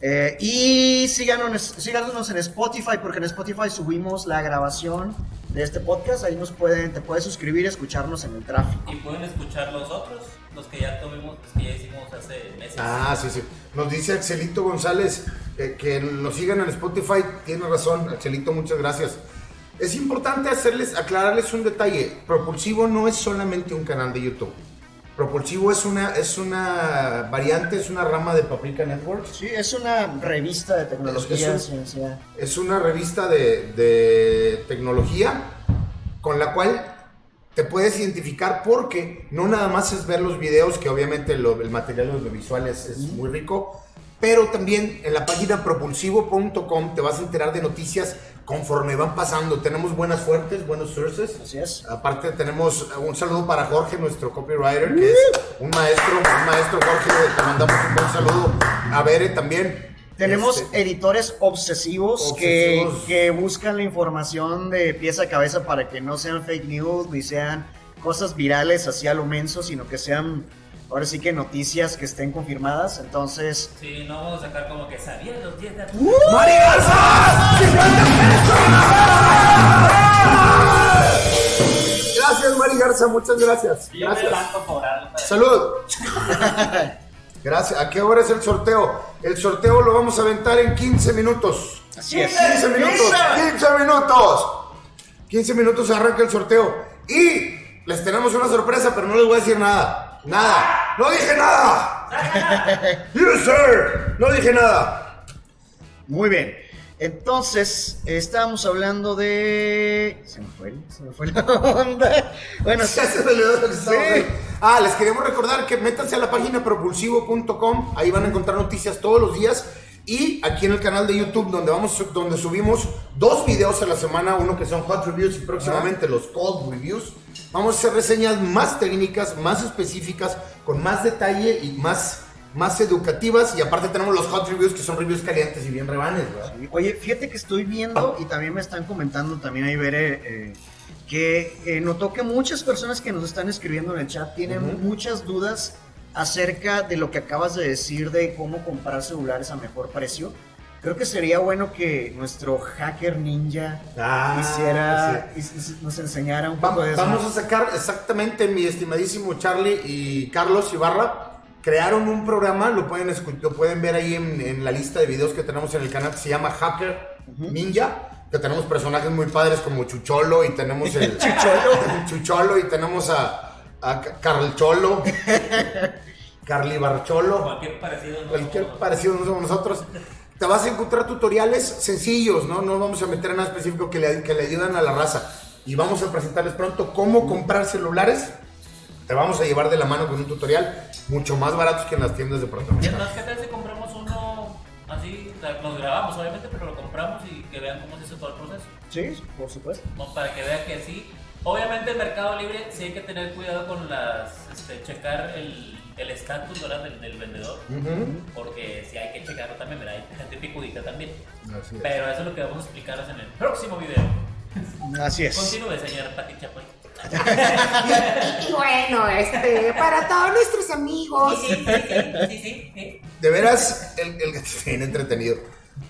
Eh, y síganos, síganos en Spotify porque en Spotify subimos la grabación de este podcast. Ahí nos pueden, te puedes suscribir y escucharnos en el tráfico. Y pueden escuchar los otros, los que ya tuvimos, los que ya hicimos hace meses. Ah, sí, sí. Nos dice Axelito González eh, que nos sigan en Spotify. Tiene razón, Axelito, muchas gracias. Es importante hacerles, aclararles un detalle. Propulsivo no es solamente un canal de YouTube. Propulsivo es una, es una variante, es una rama de Paprika Networks. Sí, es una revista de tecnología, Es- es un- ciencia. Es una revista de, de tecnología con la cual te puedes identificar porque no nada más es ver los videos, que obviamente lo- el material audiovisual es, es muy rico, pero también en la página propulsivo.com te vas a enterar de noticias conforme van pasando. Tenemos buenas fuentes, buenos sources. Así es. Aparte tenemos un saludo para Jorge, nuestro copywriter, que es un maestro, un maestro Jorge, te mandamos un buen saludo. A Bere también. Tenemos Este, editores obsesivos, Obsesivos. Que, que buscan la información de pieza a cabeza para que no sean fake news ni sean cosas virales así a lo menso, sino que sean ahora sí que noticias que estén confirmadas. Entonces, Sí, no vamos a sacar como que sabían los 10 de ¡Mari Garza! Gracias, Mari Garza, muchas gracias. Yo me Gracias. levanto por algo. para- Salud. (laughs) Gracias. ¿A qué hora es el sorteo? El sorteo lo vamos a aventar en 15 minutos. así es. 15 minutos. 15 minutos. 15 minutos arranca el sorteo. Y les tenemos una sorpresa, pero no les voy a decir nada. Nada. No dije nada. Yes, sir. No dije nada. Muy bien. Entonces, estábamos hablando de... Se me fue, se me fue la onda. Bueno, (laughs) Ya se me olvidó lo que estaba Sí. Ah, les queremos recordar que métanse a la página propulsivo.com, ahí van a encontrar noticias todos los días y aquí en el canal de YouTube donde vamos donde subimos dos videos a la semana, uno que son hot reviews y próximamente los cold reviews. Vamos a hacer reseñas más técnicas, más específicas, con más detalle y más más educativas y aparte tenemos los hot reviews que son reviews calientes y bien rebanes. Oye, fíjate que estoy viendo y también me están comentando también ahí ver eh, que eh, notó que muchas personas que nos están escribiendo en el chat tienen muchas dudas acerca de lo que acabas de decir de cómo comprar celulares a mejor precio. Creo que sería bueno que nuestro hacker ninja Ah, hiciera, y nos enseñara un Va- poco de eso. Vamos a sacar exactamente mi estimadísimo Charlie y Carlos Ibarra. Crearon un programa, lo pueden, lo pueden ver ahí en, en la lista de videos que tenemos en el canal que se llama Hacker Ninja. Que tenemos personajes muy padres como Chucholo y tenemos el (laughs) Chucholo. (laughs) Chucholo y tenemos a, a Ca- Carl Cholo, (laughs) Carly Barcholo. Cualquier parecido. no Cualquier somos- parecido no somos nosotros. Te vas a encontrar tutoriales sencillos, ¿no? No vamos a meter en nada específico que le, que le ayudan a la raza. Y vamos a presentarles pronto cómo comprar celulares. Te vamos a llevar de la mano con un tutorial mucho más baratos que en las tiendas de Y es departamento. más, ¿qué tal si compramos uno así? Nos grabamos, obviamente, pero lo compramos y que vean cómo se hizo todo el proceso. Sí, por supuesto. Para que vean que sí. Obviamente, en Mercado Libre sí hay que tener cuidado con las. Este, checar el el estatus del, del vendedor. Porque sí hay que checarlo también, ¿verdad? Hay gente picudita también. Así es. Pero eso es lo que vamos a explicarles en el próximo video. Así es. Continúe, señor Pati Chapoy. (laughs) Bueno, este, para todos nuestros amigos. Sí, sí, sí, sí, sí, sí. De veras, el, el bien entretenido.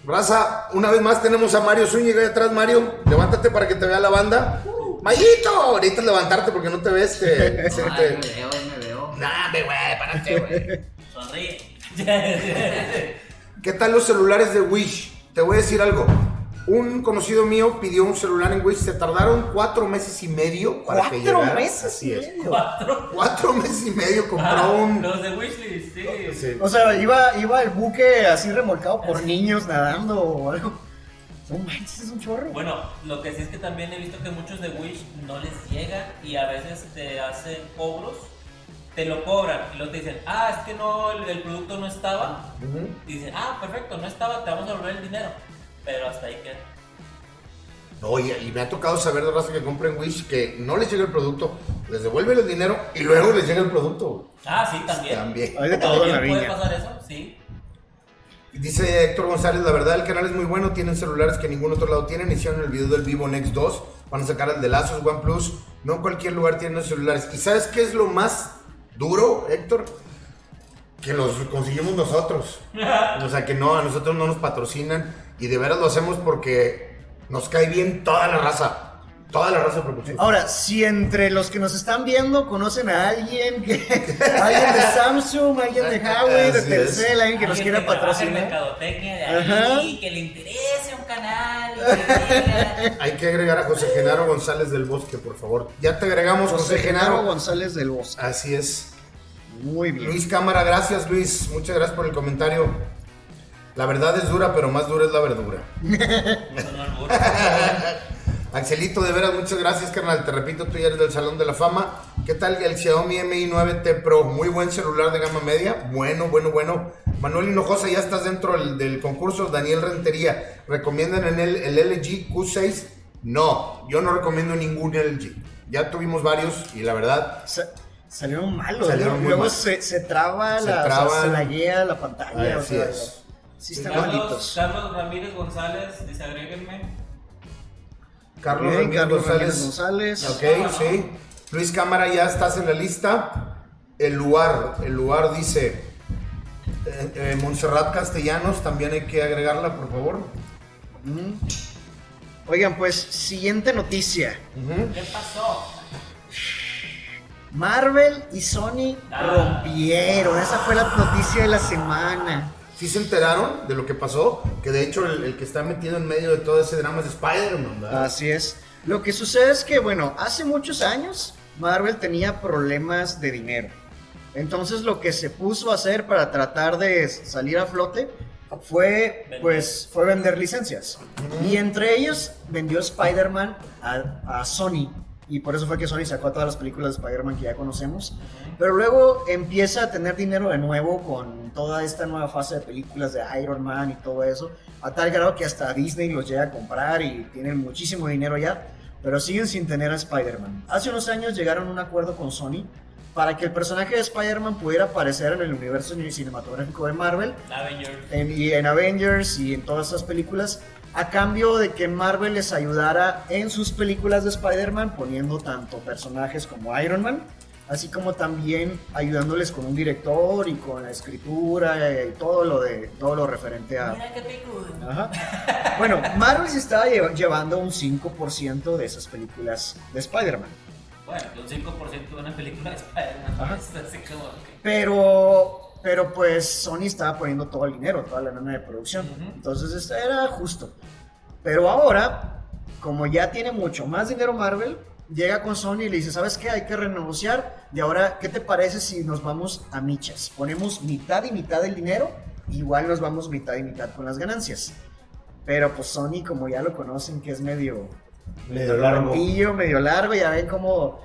Raza, una vez más tenemos a Mario Zúñiga ahí atrás. Mario, levántate para que te vea la banda. Mayito, necesitas levantarte porque no te ves. Te, (laughs) Ay, te- me veo, me veo. Nah, ve, güey, párate, güey. Sonríe. (laughs) ¿Qué tal los celulares de Wish? Te voy a decir algo. Un conocido mío pidió un celular en Wish. Se tardaron cuatro meses y medio para que Cuatro llegara. meses Así y es. medio. Cuatro. Cuatro meses y medio compró Ah, un. Los de Wishlist, sí. Sí. O sea, iba, iba el buque así remolcado por niños nadando o algo. No manches, es un chorro. Bueno, lo que sí es que también he visto que muchos de Wish no les llega y a veces te hacen cobros, te lo cobran y luego te dicen, ah, es que no, el, el producto no estaba. Y dicen, ah, perfecto, no estaba, te vamos a devolver el dinero. Pero hasta ahí queda. No, y, y me ha tocado saber de raza que compra en Wish que no les llega el producto, les devuelven el dinero y luego les llega el producto. Ah, sí, también. También. Hay de todo en la ¿También puede viña. pasar eso? Sí. Dice Héctor González, la verdad el canal es muy bueno, tienen celulares que ningún otro lado tienen, hicieron el video del Vivo Next 2, van a sacar el de Lazos OnePlus, no en cualquier lugar tienen los celulares. ¿Y sabes qué es lo más duro, Héctor? Que los conseguimos nosotros. (laughs) O sea que no, a nosotros no nos patrocinan y de veras lo hacemos porque nos cae bien toda la raza, toda la raza propulsiva. Ahora, si entre los que nos están viendo conocen a alguien que (laughs) alguien de Samsung, alguien de Huawei, de. Telcel, alguien que nos quiera patrocinar. mercadotecnia de Ajá. ahí, que le interese un canal. que (laughs) Hay que agregar a José Genaro González del Bosque, por favor. Ya te agregamos, José, José Genaro Genaro. González del Bosque. Así es. Muy bien. Luis Cámara, gracias Luis, muchas gracias por el comentario. La verdad es dura, pero más dura es la verdura. (laughs) Axelito, de veras, muchas gracias, carnal. Te repito, tú ya eres del Salón de la Fama. ¿Qué tal el Xiaomi Mi 9T Pro? Muy buen celular de gama media. Bueno, bueno, bueno. Manuel Hinojosa, ya estás dentro del, del concurso. Daniel Rentería, ¿recomiendan en el, el LG Q6? No, yo no recomiendo ningún LG. Ya tuvimos varios y la verdad, Sa- salieron malos. Salieron Luego mal. se, se traba, Se la, o sea, traban. se la pantalla. o Así sea, es. Sí, están Carlos. Carlos Ramírez González, dice agréguenme. Carlos Bien, Ramírez Carlos González. Ok, sí. Luis Cámara, ya estás en la lista. El lugar, el lugar dice eh, eh, Montserrat Castellanos, también hay que agregarla, por favor. Oigan, pues, siguiente noticia. ¿Qué pasó? Marvel y Sony rompieron. Esa fue la noticia de la semana. Sí se enteraron de lo que pasó, que de hecho el, el que está metido en medio de todo ese drama es Spider-Man, ¿verdad? Así es. Lo que sucede es que, bueno, hace muchos años Marvel tenía problemas de dinero. Entonces lo que se puso a hacer para tratar de salir a flote fue, Vender. pues, fue vender licencias. Y entre ellos vendió Spider-Man a, a Sony. Y por eso fue que Sony sacó todas las películas de Spider-Man que ya conocemos. Pero luego empieza a tener dinero de nuevo con toda esta nueva fase de películas de Iron Man y todo eso. A tal grado que hasta Disney los llega a comprar y tienen muchísimo dinero ya. Pero siguen sin tener a Spider-Man. Hace unos años llegaron a un acuerdo con Sony para que el personaje de Spider-Man pudiera aparecer en el universo cinematográfico de Marvel Avengers. en, y en Avengers y en todas esas películas, a cambio de que Marvel les ayudara en sus películas de Spider-Man, poniendo tanto personajes como Iron Man, así como también ayudándoles con un director y con la escritura y todo lo de todo lo referente a. Mira qué. Ajá. Bueno, Marvel se estaba lle- llevando un 5% de esas películas de Spider-Man. Bueno, un 5% de una película de Spider-Man. (laughs) Pero, pero pues Sony estaba poniendo todo el dinero, toda la lana de producción. Entonces esto era justo. Pero ahora, como ya tiene mucho más dinero Marvel, llega con Sony y le dice, ¿sabes qué? Hay que renegociar. Y ahora, ¿qué te parece si nos vamos a michas? Ponemos mitad y mitad del dinero, igual nos vamos mitad y mitad con las ganancias. Pero pues Sony, como ya lo conocen, que es medio, Medio largo. medio largo, ya ven cómo,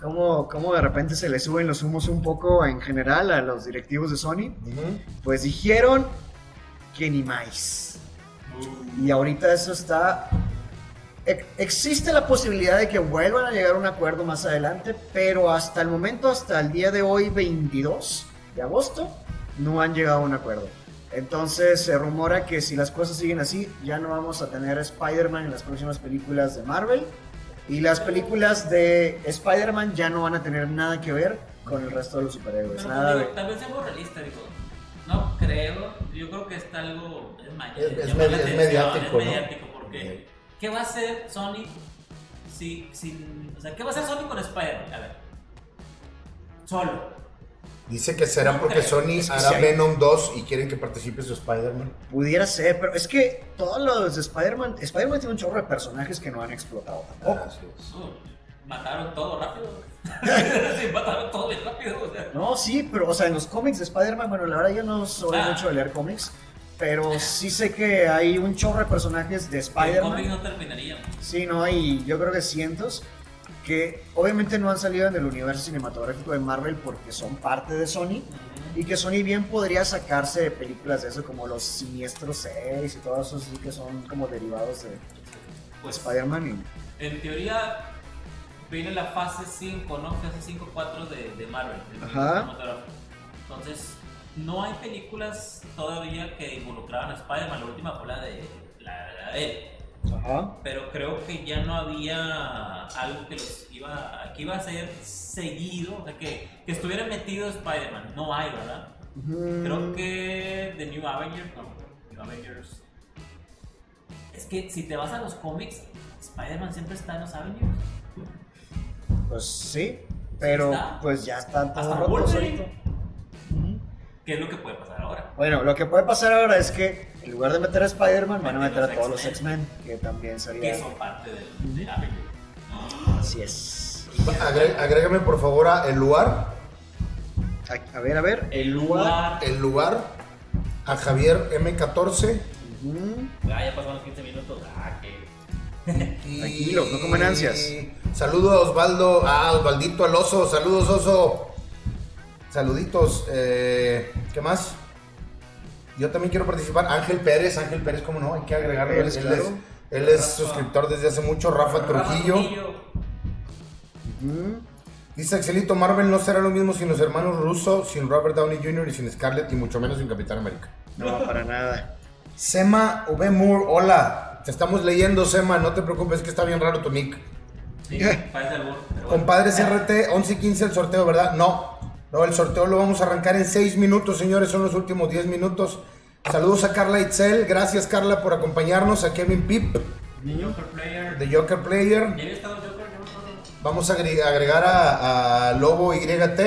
cómo, cómo de repente se le suben los humos un poco en general a los directivos de Sony, pues dijeron que ni más. Y ahorita eso está... ex- Existe la posibilidad de que vuelvan a llegar a un acuerdo más adelante, pero hasta el momento, hasta el día de hoy, 22 de agosto, no han llegado a un acuerdo. Entonces se rumora que si las cosas siguen así, ya no vamos a tener Spider-Man en las próximas películas de Marvel. Y las películas de Spider-Man ya no van a tener nada que ver con el resto de los superhéroes. Pero Nada digo, de... tal vez seamos realistas, digo. No creo. Yo creo que está algo. Es, Es- es llama la medi- es mediático, es ¿no? mediático, porque. ¿Qué va a hacer Sony si, sin. O sea, ¿qué va a hacer Sony con Spider-Man? A ver. Solo. Dice que será No porque creo. Sony Es que hará sí hay- Venom 2 y quieren que participe su Spider-Man. Pudiera ser, pero es que todos los de Spider-Man, Spider-Man tiene un chorro de personajes que no han explotado tampoco. Uh, mataron todo rápido. (laughs) sí, mataron todo bien rápido. O sea. No, sí, pero, o sea, en los cómics de Spider-Man, bueno, la verdad yo no soy Ah. mucho de leer cómics, pero sí sé que hay un chorro de personajes de Spider-Man. no terminaría. Sí, no, hay yo creo que cientos que obviamente no han salido en el universo cinematográfico de Marvel porque son parte de Sony y que Sony bien podría sacarse de películas de eso como los Siniestros 6 y todos esos que son como derivados de... pues Spider-Man y... en teoría viene la fase 5, ¿no? Fase 5, 4 de, de Marvel. Ajá. cinematográfico. Entonces, no hay películas todavía que involucraban a Spider-Man. La última fue la de, la, la de él. Ajá. Pero creo que ya no había algo que los iba, que iba a ser seguido, o sea, que, que estuviera metido Spider-Man. No hay, ¿verdad? Creo que The New Avengers, no, New Avengers. Es que si te vas a los cómics, Spider-Man siempre está en los Avengers. Pues sí, pero está. pues ya están todos Hasta ahorita. ¿Qué es lo que puede pasar ahora? Bueno, lo que puede pasar ahora es que en lugar de meter a Spider-Man, van a meter a todos los X-Men. Que también Que sería... son parte del de Avengers. Así es. Agre- agrégame por favor a el lugar, A, a ver, a ver, el lugar... el lugar, a Javier M14. Ujú. Ah, ya pasaron los 15 minutos. Ah, que. Y- Tranquilos, no comen ansias. Saludo a Osvaldo, a Osvaldito al oso, saludos oso. Saluditos, eh, ¿qué más? Yo también quiero participar. Ángel Pérez, Ángel Pérez, ¿cómo no? Hay que agregarlo. Pérez, él, claro. es, él es suscriptor desde hace mucho. Rafa Trujillo. Dice Axelito, Marvel no será lo mismo sin los hermanos Russo, sin Robert Downey Jr. y sin Scarlett y mucho menos sin Capitán América. No, para nada. Sema V. Moore, hola. Te estamos leyendo, Sema. No te preocupes, que está bien raro tu nick. Sí, (laughs) bueno. Compadres RT, 11 y 15 el sorteo, ¿verdad? No. No, el sorteo lo vamos a arrancar en 6 minutos, señores. Son los últimos 10 minutos. Saludos a Carla Itzel. Gracias, Carla, por acompañarnos. A Kevin Pip, The Joker Player. de Joker Player. Vamos a agre- agregar a, a Lobo YT.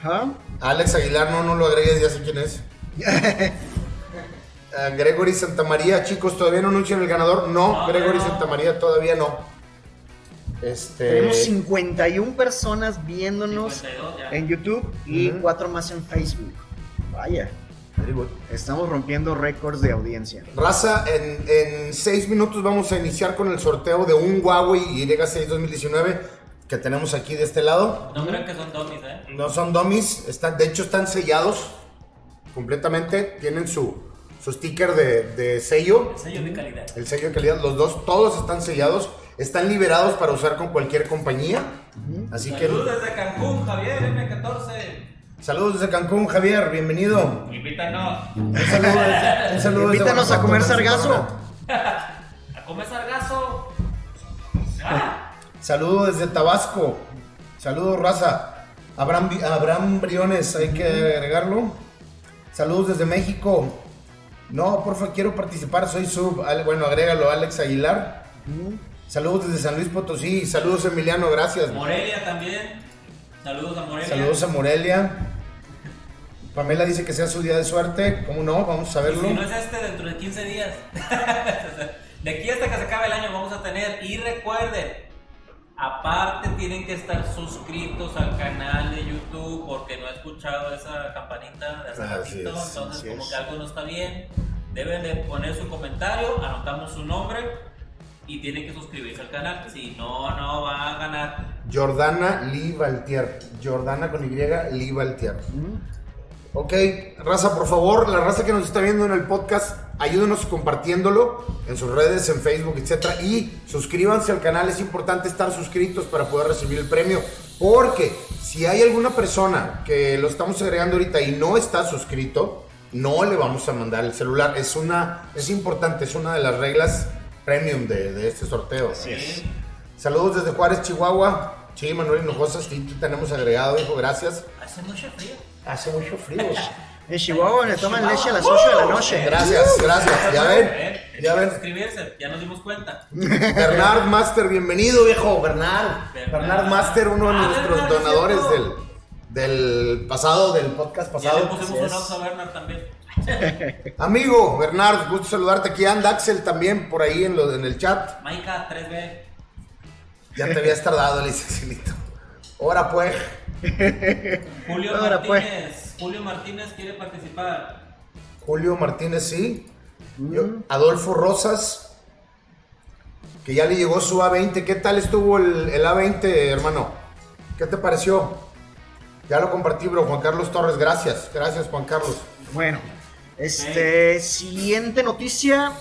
Ajá. A Alex Aguilar, no, no lo agregues, ya sé quién es. (laughs) A Gregory Santamaría, chicos, ¿todavía no anuncian el ganador? No, No, Gregory no. Santamaría todavía no. Este. Tenemos 51 personas viéndonos 52 ya. en YouTube y Ujú. 4 más en Facebook. Vaya, estamos rompiendo récords de audiencia. Raza, en, en seis minutos vamos a iniciar con el sorteo de un Huawei Y6 2019 que tenemos aquí de este lado. No crean que son dummies, ¿eh? No son dummies, están, de hecho están sellados completamente. Tienen su, su sticker de, de sello, El sello de calidad. el sello de calidad. Los dos, todos están sellados. Están liberados para usar con cualquier compañía. Así que Saludos desde Cancún, Javier M14. saludos desde Cancún, Javier, bienvenido. Invítanos Un saludo desde, un saludo desde Invítanos a comer sargazo. (laughs) A comer sargazo. Ah, Saludo desde Tabasco. Saludos, raza. Abraham, Abraham Briones, hay que agregarlo. Saludos desde México. No, porfa, quiero participar, soy sub. Bueno, agrégalo, Alex Aguilar. Saludos desde San Luis Potosí. Saludos, Emiliano, gracias. Morelia también. Saludos a Morelia. Saludos a Morelia. Pamela dice que sea su día de suerte. ¿Cómo no? Vamos a Y verlo. si no es este, dentro de 15 días. (laughs) de aquí hasta que se acabe el año vamos a tener. Y recuerden, aparte tienen que estar suscritos al canal de YouTube porque no he escuchado esa campanita de hace ratito. es, entonces, como es. que algo no está bien. Deben de poner su comentario, anotamos su nombre y tienen que suscribirse al canal. Si no, no va a ganar. Jordana Lee Valtier. Jordana con Y, Lee Valtier. Ok, raza, por favor, la raza que nos está viendo en el podcast, ayúdenos compartiéndolo en sus redes, en Facebook, etcétera, y suscríbanse al canal. Es importante estar suscritos para poder recibir el premio, porque si hay alguna persona que lo estamos agregando ahorita y no está suscrito, no le vamos a mandar el celular. Es una, es importante, es una de las reglas premium de, de este sorteo. ¿sí? Saludos desde Juárez, Chihuahua. Sí, Manuel Hinojosa, sí, te tenemos agregado, hijo, gracias. Hace mucho frío. Hace mucho frío. (laughs) En Chihuahua le toman leche a las 8 de la noche. Gracias, gracias. Ya ven, ya ven. suscribirse, ya nos dimos cuenta. Bernard Master, bienvenido, viejo. Bernard. Bernard. Bernard Master, uno de Ah, nuestros Bernard, es donadores del, del pasado, del podcast Ya le pasado. pusimos Así un es. oso a Bernard también. (laughs) Amigo, Bernard, gusto saludarte. Aquí anda Axel también por ahí en, lo, en el chat. Maika 3B. Ya te habías tardado, Axelito. Ahora pues. Julio Ahora, pues. Martínez. Julio Martínez quiere participar. Julio Martínez, sí. Yo- Adolfo Rosas, que ya le llegó su A20. ¿Qué tal estuvo el, el A20, hermano? ¿Qué te pareció? Ya lo compartí, bro. Juan Carlos Torres, gracias. Gracias, Juan Carlos. Bueno, este, siguiente noticia.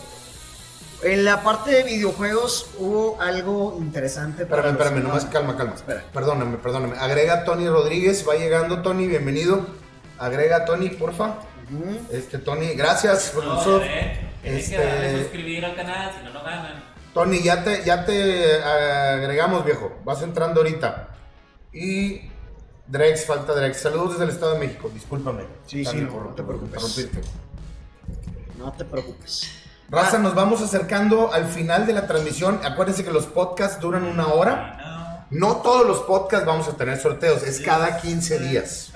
En la parte de videojuegos hubo algo interesante. para Espérame, espérame, nomás calma, calma. Espera. Perdóname, perdóname. Agrega a Tony Rodríguez, va llegando Tony, bienvenido. Agrega a Tony, porfa. Este, Tony, gracias por No, Este- que darle suscribir al canal, si no, no ganan. Tony, ya te, ya te agregamos, viejo. Vas entrando ahorita. Y Drex, falta Drex. Saludos desde el Estado de México. Discúlpame. Sí, sí, no, por- no te preocupes. No te preocupes. Raza, nos vamos acercando al final de la transmisión. Acuérdense que los podcasts duran una hora. No. No todos los podcasts vamos a tener sorteos, es cada 15 días.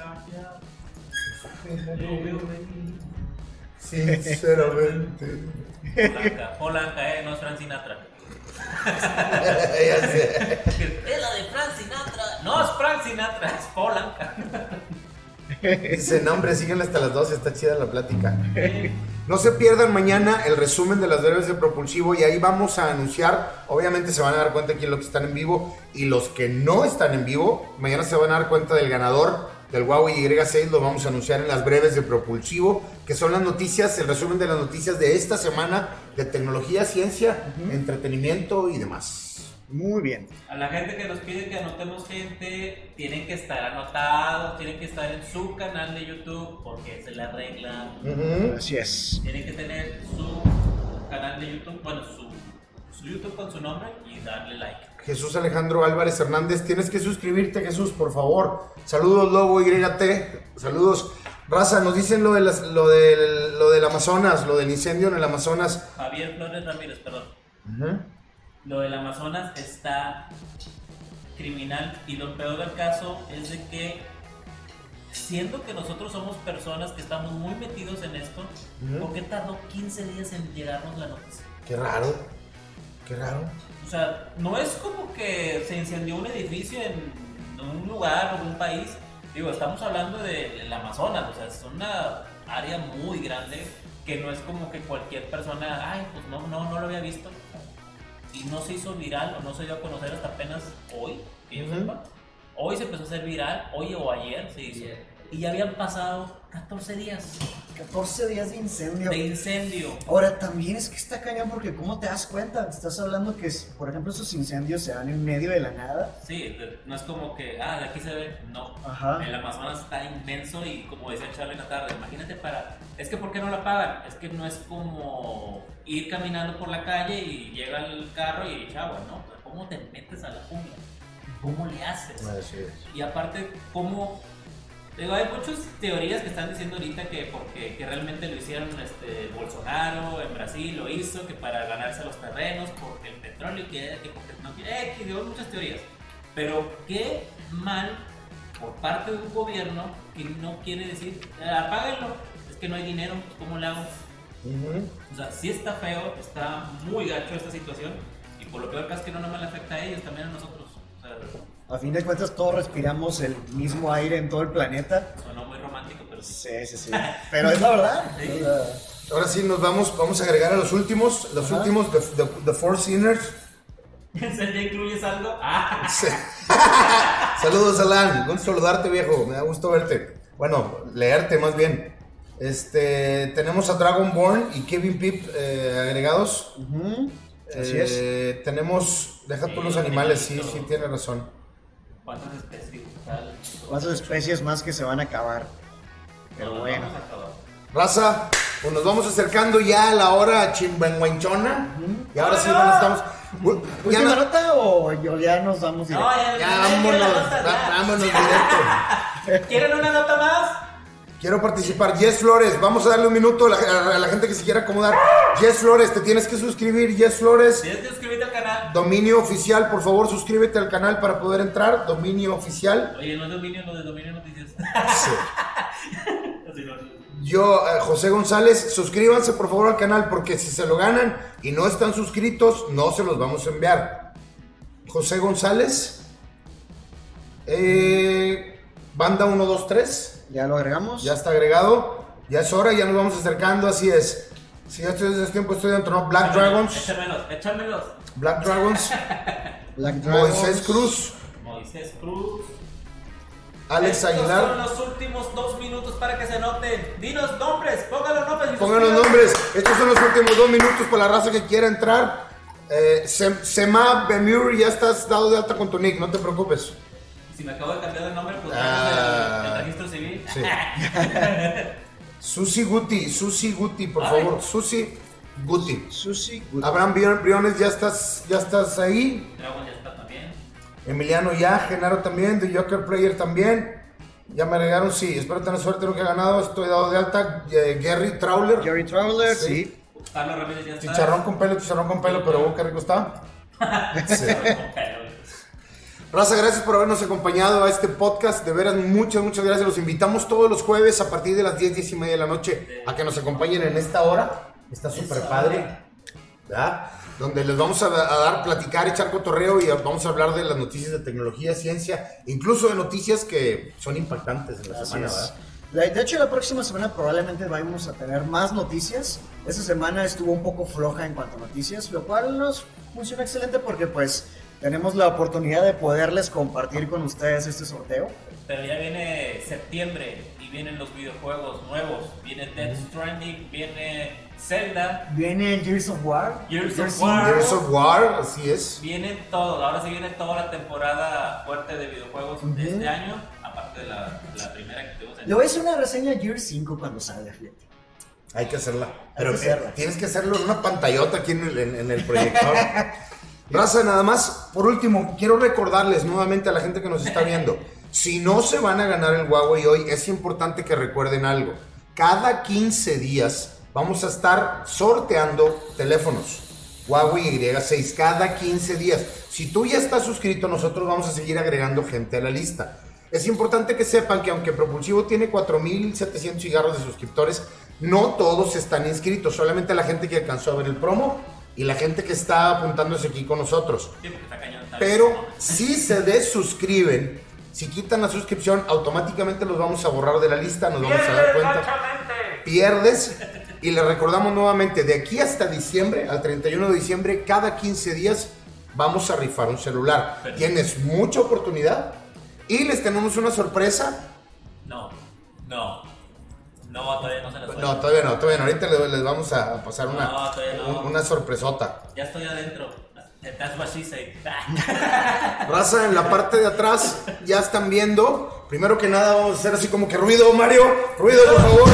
Sinceramente. Polanca, Polanca, eh, no es Frank Sinatra. (laughs) Es la de Frank Sinatra. No es Frank Sinatra, es Polanca. Dice, no hombre, síganle hasta las 12, está chida la plática. No se pierdan mañana el resumen de las breves de propulsivo y ahí vamos a anunciar, obviamente se van a dar cuenta quién es lo que están en vivo y los que no están en vivo, mañana se van a dar cuenta del ganador del Huawei Y6, lo vamos a anunciar en las breves de propulsivo, que son las noticias, el resumen de las noticias de esta semana de tecnología, ciencia, entretenimiento y demás. Muy bien. A la gente que nos pide que anotemos gente, tienen que estar anotados, tienen que estar en su canal de YouTube, porque es la regla. Así es. Tienen que tener su canal de YouTube, bueno, su, su YouTube con su nombre y darle like. Jesús Alejandro Álvarez Hernández, tienes que suscribirte, Jesús, por favor. Saludos, Lobo YT. Saludos. Raza, nos dicen lo, de las- lo, del, lo del Amazonas, lo del incendio en el Amazonas. Javier Flores Ramírez, perdón. Ujú. Lo del Amazonas está criminal y lo peor del caso es de que siendo que nosotros somos personas que estamos muy metidos en esto, Ujú. ¿por qué tardó 15 días en llegarnos la noticia? Qué raro. Qué raro. O sea, no es como que se incendió un edificio en un lugar o un país. Digo, estamos hablando del Amazonas, o sea, es una área muy grande que no es como que cualquier persona, ay, pues no, no, no lo había visto. Y no se hizo viral o no se dio a conocer hasta apenas hoy, que yo sepa. Hoy se empezó a hacer viral, hoy o ayer se hizo. Y ya habían pasado 14 días 14 días de incendio. de incendio. Ahora, también es que está cañón porque ¿cómo te das cuenta? Estás hablando que, por ejemplo, esos incendios se dan en medio de la nada. Sí, no es como que, ah, de aquí se ve, no. Ajá. El Amazonas está inmenso y como decía Charlie en la tarde, imagínate para... Es que ¿por qué no la pagan? Es que no es como ir caminando por la calle y llega el carro y agua, ¿no? ¿Cómo te metes a la jungla? ¿Cómo le haces? Así es. Y aparte, ¿cómo...? Digo, hay muchas teorías que están diciendo ahorita que porque que realmente lo hicieron este, Bolsonaro en Brasil, lo hizo, que para ganarse los terrenos, porque el petróleo, que, que porque no quiere, eh, que digo, muchas teorías. Pero qué mal por parte de un gobierno que no quiere decir, "Eh, apáguenlo, es que no hay dinero, pues, ¿cómo le hago? O sea, sí está feo, está muy gacho esta situación, y por lo peor que es que no nomás le afecta a ellos, también a nosotros. O sea, A fin de cuentas, todos respiramos el mismo aire en todo el planeta. sonó muy romántico, pero sí. Sí, sí, sí. Pero es la verdad. Sí. Ahora sí, nos vamos, vamos a agregar a los últimos, los Ajá. últimos, The, the, the Four Sinners. ¿En serio ya incluyes algo? Ah, Sí. (laughs) Saludos, Alan. Gusto saludarte, viejo. Me da gusto verte. Bueno, leerte más bien. Este, tenemos a Dragonborn y Kevin Pip eh, agregados. Así Eh, Tenemos, deja tú los animales, sí, sí, tiene razón. ¿Cuántas especies? Tal? ¿Cuántas especies más que se van a acabar? Pero No, bueno. vamos a acabar. Raza, pues nos vamos acercando ya a la hora chimbenguanchona. Y ahora sí, bueno, estamos. Ya ¿Última no- nota o yo- ya nos No, directo? ya, ya, vámonos, vámonos directo. ¿Quieren una nota más? Quiero participar. Jess Flores, vamos a darle un minuto a la, a la gente que se quiera acomodar. Jess Flores, te tienes que suscribir. Jess Flores, Tienes que suscribirte al canal. dominio oficial, por favor, suscríbete al canal para poder entrar. Dominio oficial. Oye, no es dominio, no de dominio noticias. Sí. (laughs) Yo, eh, José González, suscríbanse por favor al canal porque si se lo ganan y no están suscritos, no se los vamos a enviar. José González, eh, banda 123, ¿Ya lo agregamos? ya está agregado, ya es hora, ya nos vamos acercando, así es. Si ya estoy desde tiempo estoy dentro, ¿no? Black Dragons, Échamelos, échamelos. Black Dragons, (laughs) Black Dragons. Moisés Cruz, Moisés Cruz. Alex Estos son Aguilar, los últimos dos minutos para que se anoten. Dinos nombres, pónganlos nombres. pongan los nombres. Estos son los últimos dos minutos para la raza que quiera entrar. Eh, Sem- Sema Bemur, ya estás dado de alta con tu nick, no te preocupes. Si me acabo de cambiar de nombre, pues Ah. el, el registro civil. Sí. (laughs) Susi Guti, Susi Guti, por Ay. favor. Susi Guti. Susi. Good. Abraham Brion- Briones, ya estás, ya estás ahí. Dragon ya está también. Emiliano ya, Genaro también, The Joker Player también. Ya me agregaron, sí, espero tener suerte en lo que he ganado. Estoy dado de alta. Eh, Gary Trawler. Jerry Traveler, Sí. sí. Carlos Ramírez ya está. Chicharrón con pelo, chicharrón con pelo, pero oh, qué rico está. (laughs) Sí. Raza, gracias por habernos acompañado a este podcast. De veras, muchas, muchas gracias. Los invitamos todos los jueves a partir de las 10, 10 y media de la noche a que nos acompañen en esta hora. Está súper padre. ¿verdad? Donde les vamos a, a dar, platicar, echar cotorreo y vamos a hablar de las noticias de tecnología, ciencia, incluso de noticias que son impactantes en la Así semana. es. ¿verdad? De hecho, la próxima semana probablemente vamos a tener más noticias. Esta semana estuvo un poco floja en cuanto a noticias, lo cual nos funciona excelente porque pues tenemos la oportunidad de poderles compartir con ustedes este sorteo. Pero ya viene septiembre y vienen los videojuegos nuevos. Viene Death Stranding, viene Zelda, Viene Gears of War. Gears of. War. Gears of War, así es. vienen todos. Ahora sí viene toda la temporada fuerte de videojuegos de este año, aparte de la, la primera que tuvimos en Le voy a hacer una reseña a Gears 5 cuando salga, fíjate. Hay que hacerla. Pero que hacerla. eh, tienes que hacerlo en una pantallota aquí en el, en- en el proyector. (laughs) Raza, nada más, por último, quiero recordarles nuevamente a la gente que nos está viendo, (laughs) si no se van a ganar el Huawei hoy, es importante que recuerden algo. Cada 15 días vamos a estar sorteando teléfonos. Huawei Y6 cada 15 días. Si tú ya estás suscrito, nosotros vamos a seguir agregando gente a la lista. Es importante que sepan que aunque Propulsivo tiene 4.700 cigarros de suscriptores, no todos están inscritos, solamente la gente que alcanzó a ver el promo y la gente que está apuntándose aquí con nosotros. Sí, porque está cañón, Pero (laughs) si se desuscriben, si quitan la suscripción, automáticamente los vamos a borrar de la lista, nos vamos a dar cuenta. Pierdes. Y le recordamos nuevamente, de aquí hasta diciembre, al 31 de diciembre, cada 15 días vamos a rifar un celular. Perfecto. Tienes mucha oportunidad y les tenemos una sorpresa. No, no, no, todavía no se las No, todavía no, todavía no. Ahorita les, les vamos a pasar una, No, una sorpresota. Ya estoy adentro. That's what she said. Raza, en la parte de atrás ya están viendo. Primero que nada vamos a hacer así como que ruido, Mario. Ruido, por favor.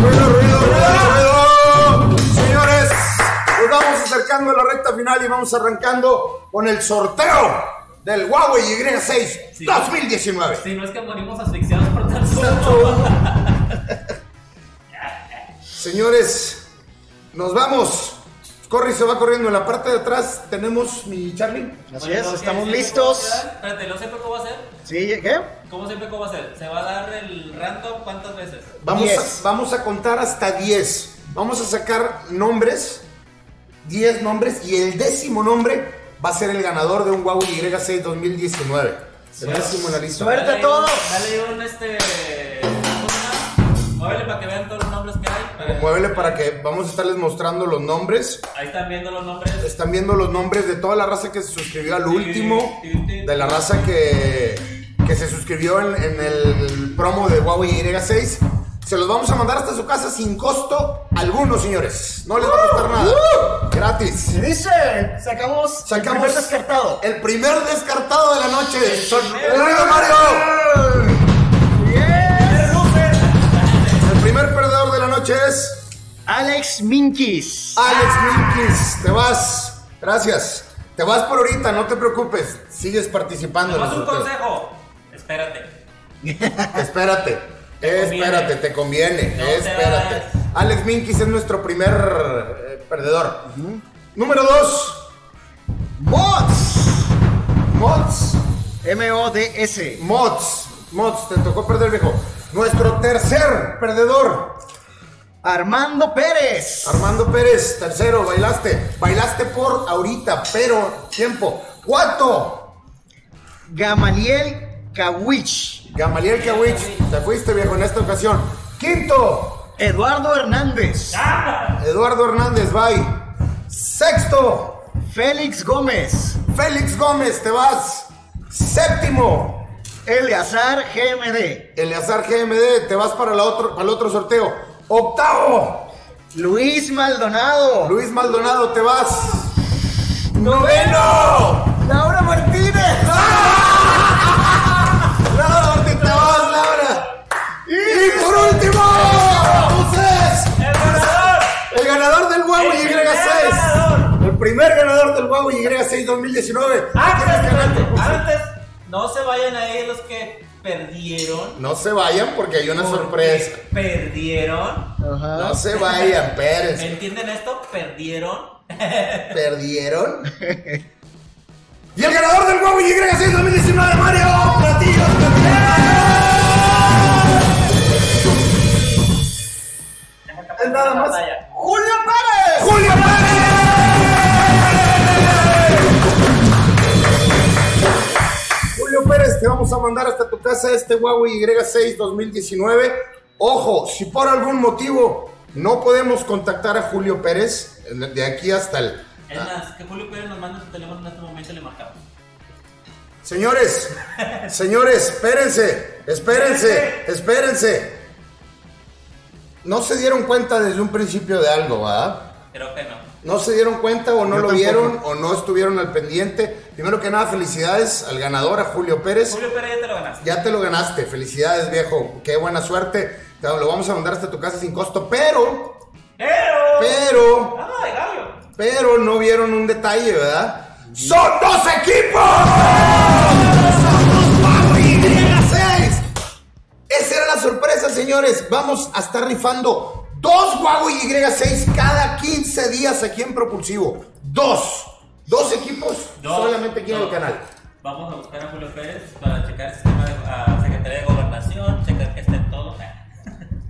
Ruido, ruido, ruido, ruido. Señores, nos vamos acercando a la recta final y vamos arrancando con el sorteo del Huawei Y6 Sí. 2019. Si no es que morimos asfixiados por tanto. Señores, nos vamos. Corre se va corriendo. En la parte de atrás tenemos mi Charlie. Así es, estamos ¿Siempre listos. Espérate, ¿lo siempre cómo va a ser? ¿Sí? ¿Qué? ¿Cómo siempre cómo va a ser? ¿Se va a dar el random cuántas veces? Vamos Diez. a, vamos a contar hasta 10. Vamos a sacar nombres, 10 nombres, y el décimo nombre va a ser el ganador de un Huawei Y6 2019. El décimo en la lista. Suerte. Dale a todos. un- Dale un este. Muévele para que vean todos los nombres que hay. para- Muévele para que vamos a estarles mostrando los nombres. Ahí están viendo los nombres. Están viendo los nombres de toda la raza que se suscribió al último, de la raza que, que se suscribió en, en el promo de Huawei Y6. Se los vamos a mandar hasta su casa sin costo alguno, señores. No les va a costar nada. Gratis. ¿Qué dice? Sacamos, el Sacamos primer descartado. El primer descartado de la noche. ¡Ruido, Mario! El primer perdedor de la noche es Alex Minkis. Alex Minkis. Te vas. Gracias. Te vas por ahorita, no te preocupes. Sigues participando en Más los un consejo. Espérate. Espérate. Te Espérate, conviene. te conviene. No te Espérate. Alex Minkis es nuestro primer eh, perdedor. Número 2. Mods. Mods. M-O-D-S. Mods. Mods, te tocó perder, viejo. Nuestro tercer perdedor. Armando Pérez. Armando Pérez, tercero, bailaste. Bailaste por ahorita, pero tiempo. Cuarto, Gamaliel Kawich. Gamaliel Kawich. Te fuiste, viejo, en esta ocasión. Quinto, Eduardo Hernández. Eduardo Hernández, bye. Sexto, Félix Gómez. Félix Gómez, te vas. Séptimo, Eleazar GMD. Eleazar GMD, te vas para, la otro, para el otro sorteo. Octavo, Luis Maldonado. Luis Maldonado, te vas. Noveno, Laura Martínez. Laura ganador del Huawei El Y6. primer ganador. El primer ganador del Huawei Y6 2019. Antes, ganar. antes, no se vayan a ir los que perdieron. No se vayan porque hay una porque sorpresa. Perdieron. Ajá. No se vayan, espérense. ¿Entienden esto? Perdieron. (laughs) ¿Perdieron? y el ganador del Huawei Y6 2019, Mario vamos a mandar hasta tu casa este Huawei Y6 2019. Ojo, si por algún motivo no podemos contactar a Julio Pérez, de aquí hasta el... Es más, que Julio Pérez nos manda su teléfono en este momento y le marcamos. Señores, (laughs) señores, espérense, espérense, espérense. No se dieron cuenta desde un principio de algo, ¿verdad? Creo que no. No se dieron cuenta o no Yo lo tampoco. vieron o no estuvieron al pendiente. Primero que nada, felicidades al ganador, a Julio Pérez. Julio Pérez ya te lo ganaste. Ya te lo ganaste, felicidades viejo, qué buena suerte. Te lo vamos a mandar hasta tu casa sin costo, pero, Pero. pero, pero no vieron un detalle, ¿verdad? ¡Son dos equipos! ¡Son dos Huawei Y6! Esa era la sorpresa, señores. Vamos a estar rifando dos Huawei Y6 cada 15 días aquí en Propulsivo. Dos. Dos equipos solamente aquí en el canal. Vamos a buscar a Julio Pérez para checar el sistema de a Secretaría de Gobernación, checar que esté todo.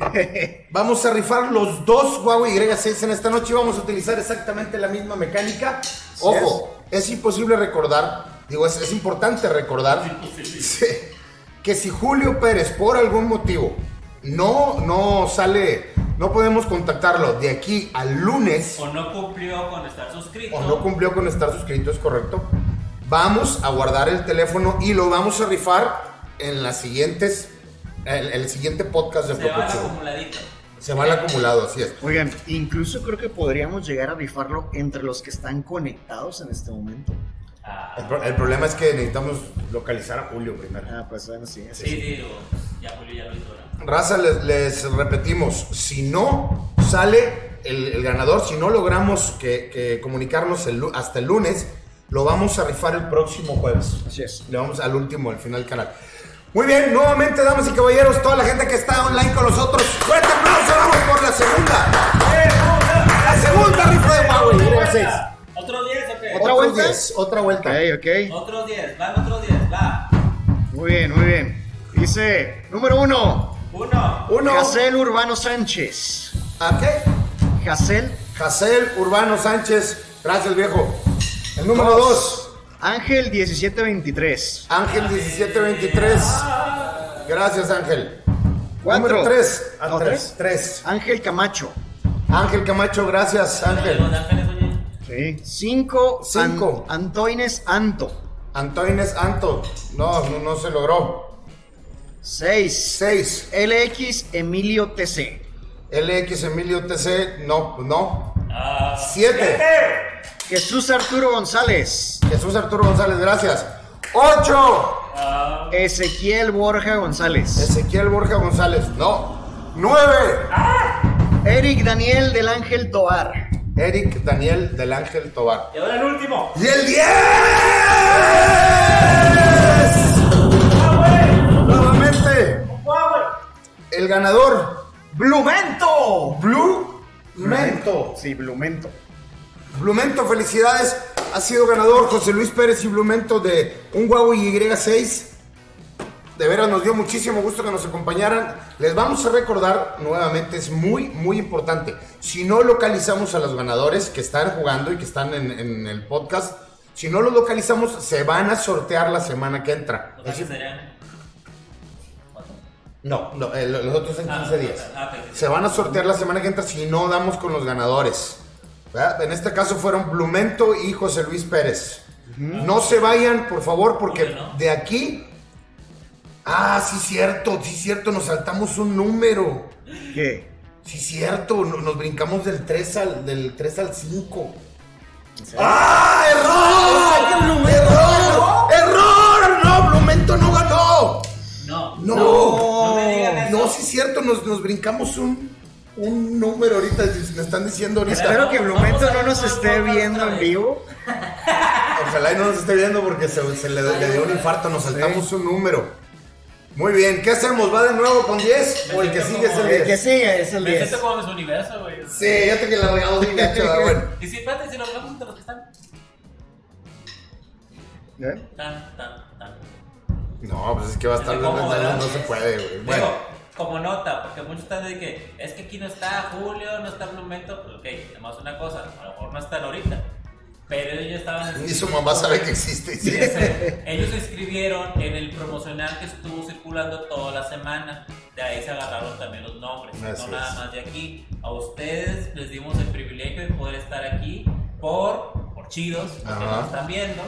(laughs) Vamos a rifar los dos Huawei Y6 en esta noche y vamos a utilizar exactamente la misma mecánica. Ojo, es imposible recordar, digo, es, es importante recordar sí, (laughs) que si Julio Pérez por algún motivo no, no sale, no podemos contactarlo de aquí al lunes O no cumplió con estar suscrito. o no cumplió con estar suscrito, es correcto, vamos a guardar el teléfono y lo vamos a rifar en las siguientes, el, el siguiente podcast de Se va el acumuladito. Se va el acumulado, así es. Oigan, incluso creo que podríamos llegar a rifarlo entre los que están conectados en este momento. Ah, El, el problema es que necesitamos localizar a Julio primero. Ah, pues bueno, sí. sí, sí. sí, o- ya Julio ya lo hizo, ¿verdad? Raza, les, les repetimos, si no sale el, el ganador, si no logramos que, que comunicarnos el hasta el lunes, lo vamos a rifar el próximo jueves. Así es. Le vamos al último, al final del canal. Muy bien, nuevamente, damas y caballeros, toda la gente que está online con nosotros, fuerte aplauso, vamos por la segunda. La segunda rifa de Huawei Y6. ¿Otros 10 o qué? ¿Otra vuelta? 10, otra vuelta. Ok, ok. Otros 10, van otros 10, va. Muy bien, muy bien. Dice, número uno, Uno. Uno. Jacel Urbano Sánchez. ¿A qué? Jacel Jacel Urbano Sánchez, gracias viejo. El número 2, Ángel 1723. Ángel 1723. Gracias Ángel. Cuatro. Número 3. No, 3. 3. Ángel Camacho. Ángel Camacho, gracias Ángel. Sí. Cinco. Cinco. An- Antoines Anto. Antoines Anto. No, no, no se logró. Seis. 6. LX Emilio TC. LX Emilio TC. No, no. Ah, 7. Jesús Arturo González. Jesús Arturo González, gracias. 8. ah, Ezequiel Borja González. Ezequiel Borja González. No. 9. Eric Daniel del Ángel Toar. Eric Daniel del Ángel Tobar. y ahora el último. ¡Y el 10! El ganador, ¡Blumento! Blue Mento. Sí, Blumento. Blumento, felicidades. Ha sido ganador José Luis Pérez y Blumento de un Huawei Y6. De veras nos dio muchísimo gusto que nos acompañaran. Les vamos a recordar nuevamente, es muy, muy importante. Si no localizamos a los ganadores que están jugando y que están en, en el podcast, si no los localizamos, se van a sortear la semana que entra. O sea, no, no, eh, los otros en 15 Ah, días. ah, ok. Se van a sortear la semana que entra si no damos con los ganadores. ¿verdad? En este caso fueron Blumento y José Luis Pérez. No se vayan, por favor, porque de aquí. Ah, sí, cierto, sí, cierto, nos saltamos un número. ¿Qué? Sí, cierto, no- nos brincamos del 3 al, del 3 al 5. ¡Ah! ¡Error! ¡Error! ¡Error! No. No. No me digan eso. No, sí es cierto, nos, nos brincamos un, un número ahorita, me están diciendo ahorita. Espero que Blumento Vamos no nos esté vamos viendo en vivo. Ojalá y no nos esté viendo porque se, se le, le dio un infarto, nos saltamos un número. Muy bien, ¿qué hacemos? ¿Va de nuevo con 10? ¿O el que sigue es el El que 10? sigue es el Me 10. siento como en su universo, güey. Sí, ya te que la voy a odiar, bueno. Y si, espérate, si lo hablamos entre los que están. ¿Eh? Tan, tan, tan. No, pues es que va a estar ¿Cómo, no, no, se puede, güey. Bueno, Digo, como nota, porque muchos están de que es que aquí no está Julio, no está Blumento. Pues ok, además una cosa, a lo mejor no están ahorita. Pero ellos ya estaban. y su mamá sabe que existe. Sí, sé. (laughs) Ellos se inscribieron en el promocional que estuvo circulando toda la semana. De ahí se agarraron también los nombres, Así no es. nada más de aquí. A ustedes les dimos el privilegio de poder estar aquí por chidos, porque Ajá. nos están viendo.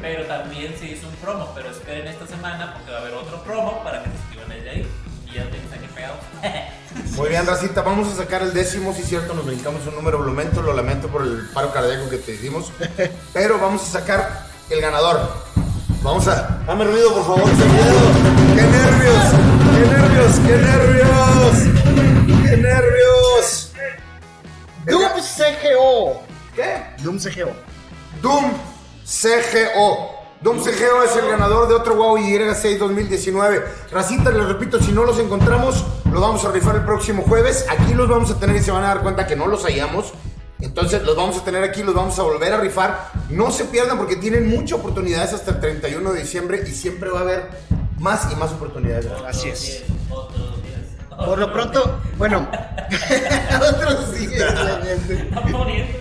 Pero también se hizo un promo. Pero esperen esta semana porque va a haber otro promo para que se inscriban desde ahí. Y ya tengan aquí pegados. (laughs) Muy bien, Racita, vamos a sacar el décimo, sí es cierto, nos brincamos un número, Blumento, lo lamento por el paro cardíaco que te hicimos, (laughs) pero vamos a sacar el ganador. Vamos a... Dame ruido, por favor. ¡Qué nervios! ¡Qué nervios! ¡Qué nervios! ¡Qué nervios! Doom CGO. ¿Qué? Doom CGO. Doom CGO. Doom CGO es el ganador de otro Wow Y6 2019. Racita, les repito, si no los encontramos, los vamos a rifar el próximo jueves. Aquí los vamos a tener y se van a dar cuenta que no los hallamos. Entonces los vamos a tener aquí, los vamos a volver a rifar. No se pierdan porque tienen muchas oportunidades hasta el 31 de diciembre y siempre va a haber más y más oportunidades. Así es. Por lo pronto, bueno. (laughs) Otros días, obviamente. (laughs) Están poniendo.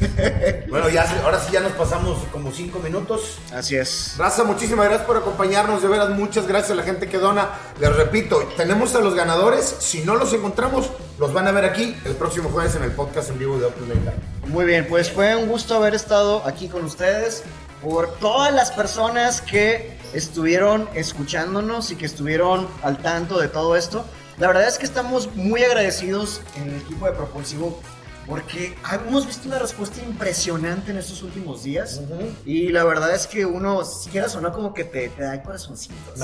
(laughs) Bueno, ya, ahora sí ya nos pasamos como 5 minutos. Así es. Raza, muchísimas gracias por acompañarnos, de veras muchas gracias a la gente que dona. Les repito, tenemos a los ganadores, si no los encontramos, los van a ver aquí el próximo jueves en el podcast en vivo de Open Live. Muy bien, pues fue un gusto haber estado aquí con ustedes. Por todas las personas que estuvieron escuchándonos y que estuvieron al tanto de todo esto. La verdad es que estamos muy agradecidos en el equipo de Propulsivo porque hemos visto una respuesta impresionante en estos últimos días. Y la verdad es que uno, si quieras o no, como que te, te da el corazoncito. así.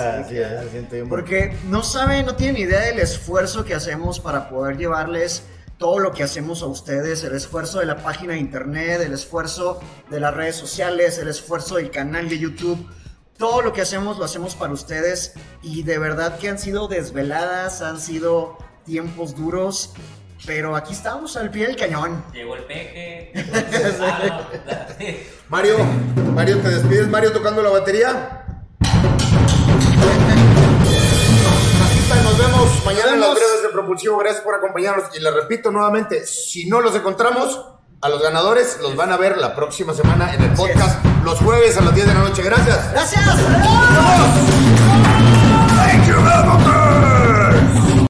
Porque no saben, no tienen idea del esfuerzo que hacemos para poder llevarles todo lo que hacemos a ustedes, el esfuerzo de la página de internet, el esfuerzo de las redes sociales, el esfuerzo del canal de YouTube. Todo lo que hacemos lo hacemos para ustedes y de verdad que han sido desveladas, han sido tiempos duros, pero aquí estamos al pie del cañón. Llegó el peje. (laughs) Mario, Mario, te despides, Mario tocando la batería. Nos vemos mañana en las breves de Propulsivo. Gracias por acompañarnos. Y les repito nuevamente, si no los encontramos, a los ganadores los van a ver la próxima semana en el podcast, los jueves a las 10 de la noche. Gracias. Gracias. You, motherfucker.